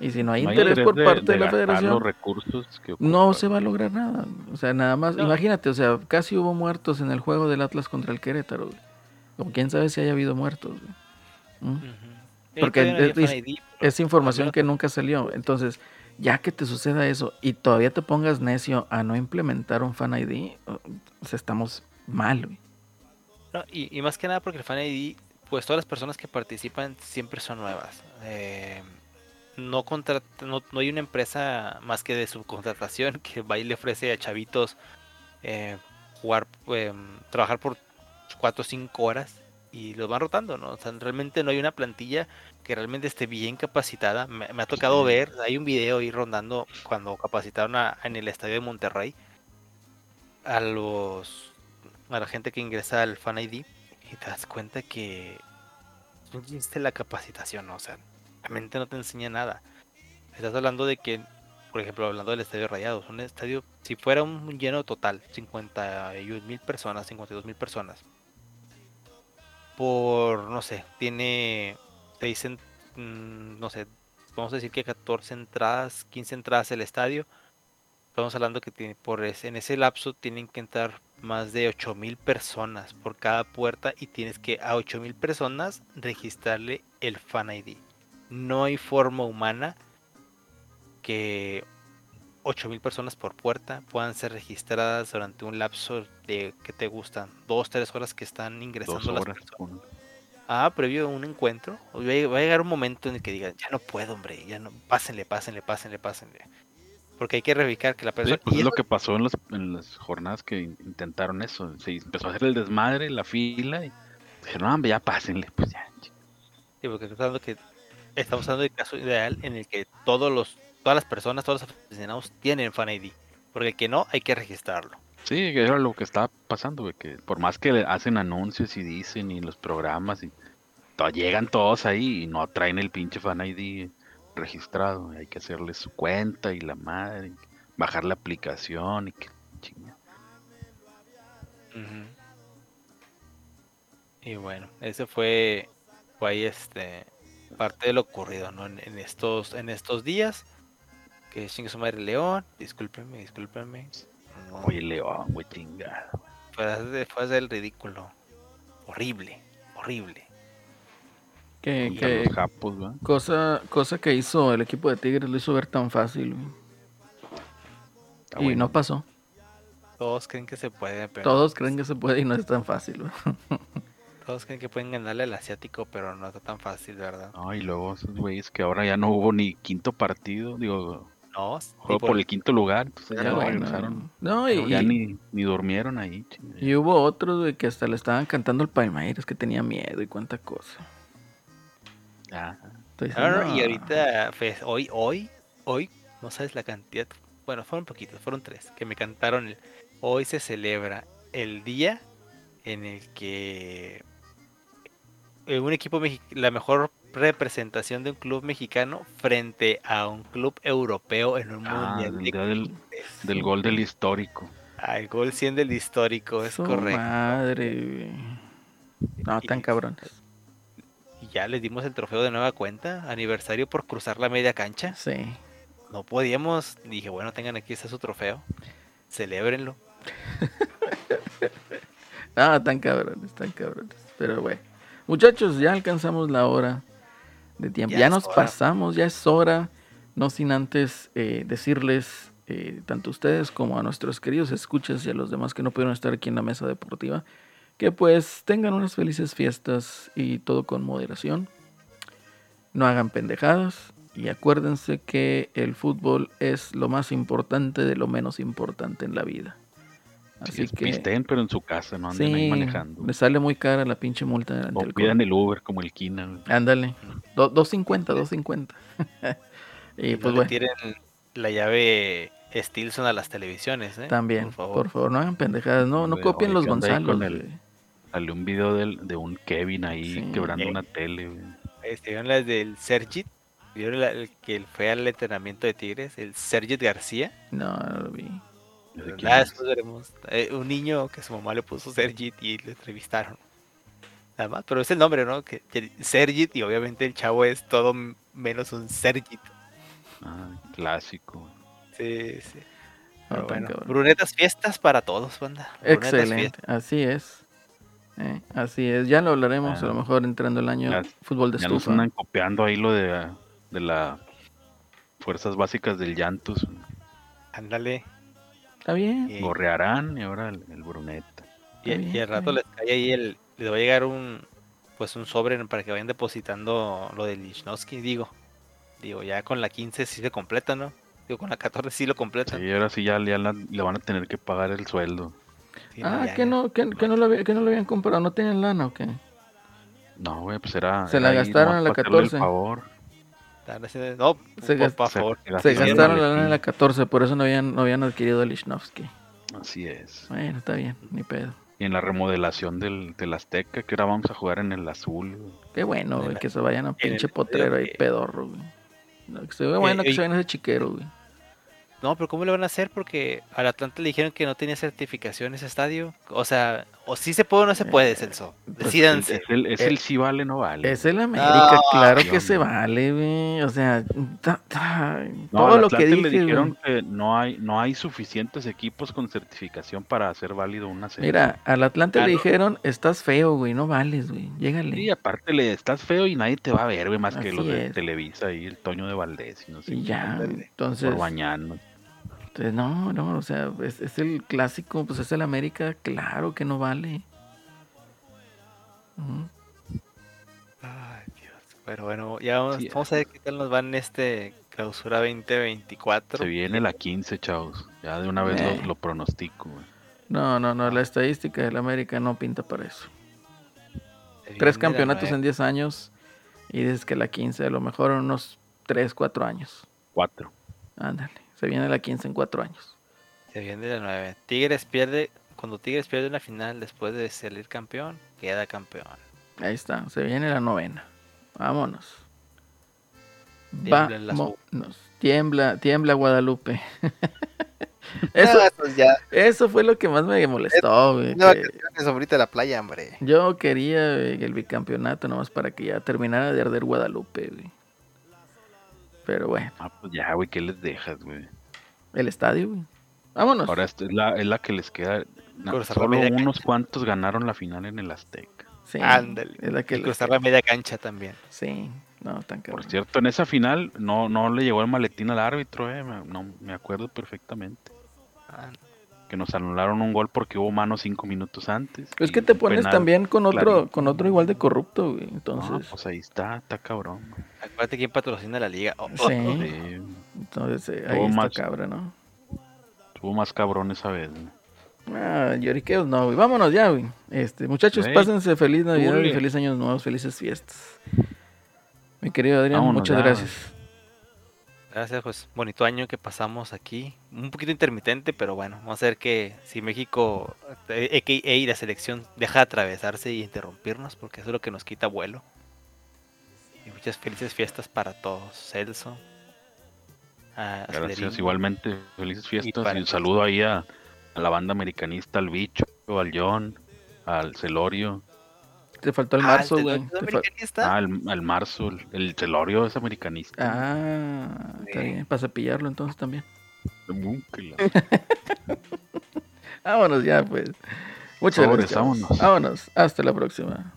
Speaker 1: Y si no hay
Speaker 3: no hay
Speaker 1: interés por
Speaker 3: de-
Speaker 1: parte de, la federación,
Speaker 3: los recursos que
Speaker 1: no se va a lograr nada. O sea, nada más,
Speaker 2: No.
Speaker 1: imagínate, o sea, casi hubo muertos en el juego del Atlas contra el Querétaro. güey. O quién sabe si haya habido muertos. güey. ¿Mm? Porque
Speaker 2: no
Speaker 1: es-
Speaker 2: ID,
Speaker 1: información que nunca salió. Entonces, ya que te suceda eso y todavía te pongas necio a no implementar un fan ID, o sea, estamos mal, güey.
Speaker 2: No, y, y más que nada porque el Fan ID, pues todas las personas que participan siempre son nuevas. Eh, no, contrat- no, no hay una empresa más que de subcontratación que va y le ofrece a chavitos eh, jugar, em, trabajar por 4 o 5 horas y los van rotando, ¿no? O sea, realmente no hay una plantilla que realmente esté bien capacitada. Me, me ha tocado ver, hay un video ahí rondando cuando capacitaron a- en el estadio de Monterrey a los a la gente que ingresa al Fan ID y te das cuenta que no existe la capacitación, ¿no? o sea, realmente no te enseña nada. Estás hablando de que, por ejemplo, hablando del estadio Rayados, un estadio, si fuera un lleno total, 51 mil personas, 52 mil personas, por, no sé, tiene, te dicen, mm, no sé, vamos a decir que 14 entradas, 15 entradas el estadio, estamos hablando que tiene, por ese, en ese lapso tienen que entrar más de 8000 personas por cada puerta y tienes que a 8000 personas registrarle el Fan ID. No hay forma humana que 8000 personas por puerta puedan ser registradas durante un lapso de que te gustan, dos, tres horas que están ingresando
Speaker 3: Dos
Speaker 2: las
Speaker 3: horas.
Speaker 2: personas. Ah, previo a un encuentro, va a llegar un momento en el que digan, ya no puedo, hombre, ya no, pásenle, pásenle, pásenle, pásenle. Porque hay que verificar que la
Speaker 3: Sí,
Speaker 2: persona...
Speaker 3: pues es lo que pasó en, las- en las jornadas que in- intentaron eso. Se empezó a hacer el desmadre, la fila, y dijeron, no, hombre, ya pásenle. Pues ya,
Speaker 2: Sí, porque estamos hablando que estamos hablando del caso ideal en el que todos los, todas las personas, todos los aficionados tienen Fan ID. Porque el que no, hay que registrarlo.
Speaker 3: Sí, era lo que estaba pasando, que por más que hacen anuncios y dicen y los programas y to- llegan todos ahí y no traen el pinche fan ID registrado, hay que hacerles su cuenta y la madre, bajar la aplicación y que chinga.
Speaker 2: Y bueno, ese fue, fue ahí este parte de lo ocurrido, ¿no? En, en estos, en estos días. Que chingue su madre León, discúlpenme, discúlpenme. No,
Speaker 3: Oye, León, güey, chingada.
Speaker 2: fue, a hacer- el ridículo. Horrible, horrible.
Speaker 1: Que, que cosa, cosa que hizo el equipo de Tigres lo hizo ver tan fácil. y
Speaker 3: bueno.
Speaker 1: no pasó.
Speaker 2: Todos creen que se puede, pero
Speaker 1: Todos creen que se puede y no es tan fácil.
Speaker 2: todos creen que pueden ganarle al asiático, pero no está tan fácil, ¿verdad?
Speaker 3: No, y luego esos güeyes que ahora ya no hubo ni quinto partido, digo,
Speaker 2: No,
Speaker 3: juego por el quinto lugar, entonces ya
Speaker 1: Ya,
Speaker 3: no regresaron.
Speaker 1: No, y,
Speaker 3: ya ni, ni durmieron ahí.
Speaker 1: y hubo otros güey, que hasta le estaban cantando el Palmeiras que tenía miedo y cuánta cosa.
Speaker 3: Ya.
Speaker 1: Entonces,
Speaker 2: No, no,
Speaker 1: no.
Speaker 2: y ahorita, pues, hoy, hoy, hoy, no sabes la cantidad, bueno, fueron poquitos, fueron tres, que me cantaron. el- hoy se celebra el día en el que eh, un equipo mexi- la mejor representación de un club mexicano frente a un club europeo en un
Speaker 3: Ah,
Speaker 2: mundial.
Speaker 3: el
Speaker 2: de
Speaker 3: día del, gol del histórico.
Speaker 2: Ah, el gol 100 del histórico, es
Speaker 1: Su
Speaker 2: correcto.
Speaker 1: madre. No, tan cabrones.
Speaker 2: Y ya les dimos el trofeo de nueva cuenta, aniversario por cruzar la media cancha.
Speaker 1: Sí.
Speaker 2: no podíamos. Dije, bueno, tengan aquí está su trofeo. Celébrenlo.
Speaker 1: Ah, tan cabrones, tan cabrones. Pero bueno. Muchachos, ya alcanzamos la hora de tiempo.
Speaker 2: Ya
Speaker 1: nos
Speaker 2: hora.
Speaker 1: pasamos, ya es hora. No sin antes eh, decirles, eh, tanto a ustedes como a nuestros queridos escuchas y a los demás que no pudieron estar aquí en la mesa deportiva, que pues tengan unas felices fiestas y todo con moderación. No hagan pendejadas y acuérdense que el fútbol es lo más importante de lo menos importante en la vida.
Speaker 3: Sí,
Speaker 1: Así que...
Speaker 3: Pisteen, pero en su casa, no anden ahí
Speaker 1: Sí,
Speaker 3: manejando.
Speaker 1: le sale muy cara la pinche multa delante
Speaker 3: O
Speaker 1: del
Speaker 3: pidan el Uber como el Kina.
Speaker 1: Ándale, Do- 250, 250. y
Speaker 2: Y
Speaker 1: pues
Speaker 2: no le
Speaker 1: bueno,
Speaker 2: tiren la llave Stilson a las televisiones, ¿eh?
Speaker 1: también, por favor. no hagan pendejadas, no, no
Speaker 3: Güey,
Speaker 1: copien
Speaker 3: oye,
Speaker 1: los
Speaker 3: ¿qué onda ahí
Speaker 1: Gonzalo.
Speaker 3: Salió un video del- de un Kevin ahí
Speaker 1: Sí.
Speaker 3: quebrando
Speaker 2: Eh.
Speaker 3: una tele.
Speaker 2: Este, ¿Vieron las del Sergit? ¿Vieron la- el que fue al entrenamiento de Tigres? El Sergit García.
Speaker 1: No, no lo vi.
Speaker 3: No sé quién
Speaker 2: Ah,
Speaker 3: es.
Speaker 2: después veremos. Eh, un niño que su mamá le puso Sergit y lo entrevistaron. Nada más, pero es el nombre, ¿no? Que, que Sergit y obviamente el chavo es todo menos un Sergit.
Speaker 3: Ah, clásico.
Speaker 2: Sí, sí. Pero bueno, brunetas fiestas para todos, banda. Brunetas
Speaker 1: Excelente,
Speaker 2: fiestas.
Speaker 1: así es. Eh, así es, ya lo hablaremos a lo
Speaker 3: Ah.
Speaker 1: mejor entrando el año
Speaker 3: Ya-
Speaker 1: fútbol de
Speaker 3: Ya nos
Speaker 1: estufa.
Speaker 3: andan copiando ahí lo de, de las fuerzas básicas del Llantos.
Speaker 2: Ándale.
Speaker 1: Está bien.
Speaker 2: Y,
Speaker 3: Gorrearán y ahora el, el Bruneta.
Speaker 2: y-
Speaker 1: Está bien,
Speaker 2: y al rato les cae ahí el, les va a llegar un pues un sobre para que vayan depositando lo de Lichnowsky, digo. Digo, ya con la 15 sí se completa, ¿no? Digo, con la 14 sí lo completan.
Speaker 3: Sí, ahora sí ya, ya la- le van a tener que pagar el sueldo.
Speaker 2: Sí,
Speaker 1: Ah, que no, que, que no lo, había- que no lo habían comprado, no tenían lana o qué.
Speaker 3: No, güey, pues era.
Speaker 1: Se la gastaron en la
Speaker 3: para hacerle el
Speaker 1: 14.
Speaker 3: favor.
Speaker 2: No,
Speaker 1: Se
Speaker 2: por,
Speaker 1: gast-
Speaker 2: por
Speaker 3: se-
Speaker 2: favor.
Speaker 3: se
Speaker 1: Se
Speaker 3: gastaron
Speaker 1: la lana en la 14, por eso no habían, no habían adquirido a Lichnowsky.
Speaker 3: Así es.
Speaker 1: Bueno, está bien, ni pedo.
Speaker 3: Y en la remodelación del, del Azteca, que ahora vamos a jugar en el azul.
Speaker 1: Qué bueno, güey, que se vayan a pinche
Speaker 2: el
Speaker 1: potrero ahí
Speaker 2: estadio que-
Speaker 1: pedorro, güey. No, que se ve bueno que
Speaker 2: y-
Speaker 1: se vayan a ese chiquero, güey.
Speaker 2: No, pero ¿cómo le van a hacer? Porque al Atlanta le dijeron que no tenía certificación ese estadio. O sea, o sí se puede o no se puede, Celso.
Speaker 1: pues,
Speaker 2: Decídanse.
Speaker 3: Es el, es el sí vale, no vale.
Speaker 1: Es el América,
Speaker 2: No,
Speaker 1: claro
Speaker 3: qué
Speaker 1: que se
Speaker 3: onda.
Speaker 1: vale, güey. O sea, ta- ta-
Speaker 3: No,
Speaker 1: todo lo que dije,
Speaker 3: le dijeron
Speaker 1: güey.
Speaker 3: que no hay, no hay suficientes equipos con certificación para hacer válido una serie.
Speaker 1: Mira, al Atlante le
Speaker 2: Claro.
Speaker 1: dijeron, estás feo, güey, no vales, güey. Llégale.
Speaker 3: Y aparte le estás feo y nadie te va a ver, güey, más que
Speaker 1: Así
Speaker 3: los de
Speaker 1: es.
Speaker 3: Televisa y el Toño de Valdés y no sé.
Speaker 1: Y ya, entonces,
Speaker 3: Por mañana.
Speaker 1: Entonces, no, no, o sea, es, es el clásico, pues es el América, claro que no vale.
Speaker 2: Ay, Dios. Pero bueno, ya vamos,
Speaker 3: Sí,
Speaker 2: vamos a ver qué tal nos va en este clausura 2024.
Speaker 3: Se viene la 15, chavos. Ya de una vez
Speaker 1: Eh.
Speaker 3: lo, lo pronostico, güey.
Speaker 1: No, no, no, la estadística del América no pinta para eso.
Speaker 2: Se
Speaker 1: Tres campeonatos en 10 años y dices que la 15 a lo mejor en unos 3, 4 años.
Speaker 3: Cuatro.
Speaker 1: Ándale, se viene la 15 en 4 años.
Speaker 2: Se viene la 9. Tigres pierde. Cuando Tigres pierde una final después de salir campeón, queda campeón.
Speaker 1: Ahí está, se viene la novena. Vámonos.
Speaker 2: Tiemblan las
Speaker 1: Vámonos. Tiembla, tiembla Guadalupe. eso,
Speaker 2: pues ya.
Speaker 1: eso fue lo que más me molestó, güey.
Speaker 2: Una
Speaker 1: que
Speaker 2: ahorita la playa, hombre.
Speaker 1: Yo quería güey, el bicampeonato nomás para que ya terminara de arder Guadalupe, güey. Pero bueno,
Speaker 3: Ah, pues ya, güey, ¿qué les dejas, güey?
Speaker 1: el estadio, güey. Vámonos.
Speaker 3: Ahora esta es la, es la que les queda. solo unos cuantos ganaron la final en el Azteca.
Speaker 1: Sí,
Speaker 2: Ándale.
Speaker 1: Es la que
Speaker 2: Y cruzar la media cancha también.
Speaker 1: Sí, no, tan cabrón.
Speaker 3: Por cierto, en esa final no, no le llegó el maletín al árbitro, eh. me- No, me acuerdo perfectamente.
Speaker 2: Ah,
Speaker 3: Que nos anularon un gol porque hubo mano cinco minutos antes.
Speaker 1: Es que te pones
Speaker 3: penal.
Speaker 1: también con otro,
Speaker 3: clarito.
Speaker 1: con otro igual de corrupto, güey.
Speaker 3: No,
Speaker 1: Entonces,
Speaker 3: pues ahí está, está cabrón.
Speaker 2: Acuérdate quién patrocina la liga. Oh, oh,
Speaker 1: Sí.
Speaker 2: oh.
Speaker 3: Sí,
Speaker 1: entonces eh, ahí está
Speaker 3: más.
Speaker 1: cabra, ¿no?
Speaker 3: estuvo más cabrón esa vez. güey.
Speaker 1: Ah, lloriqueos no, güey. Vámonos ya, güey. Este, muchachos, pásense feliz Navidad y feliz años nuevos, felices fiestas. Mi querido Adrián,
Speaker 3: Vámonos
Speaker 1: muchas
Speaker 3: ya,
Speaker 1: gracias.
Speaker 2: Gracias, pues bonito año que pasamos aquí. Un poquito intermitente, pero bueno, vamos a ver que si México, eh, a.k.a. la selección, deja de atravesarse y interrumpirnos, porque eso es lo que nos quita vuelo. Y muchas felices fiestas para todos. Celso. a
Speaker 3: Gracias, igualmente. Felices fiestas y un saludo ahí a, a la banda americanista, al bicho, al John, al Celorio,
Speaker 1: Te faltó el
Speaker 2: Ah,
Speaker 1: marzo,
Speaker 2: ¿el
Speaker 1: güey.
Speaker 2: Americanista?
Speaker 3: al, al Marzo, el, el Celorio es americanista.
Speaker 1: Ah, está bien. Para cepillarlo entonces también.
Speaker 3: Uh,
Speaker 1: Vámonos ya, pues. Muchas gracias.
Speaker 3: vámonos.
Speaker 1: Vámonos. Hasta la próxima.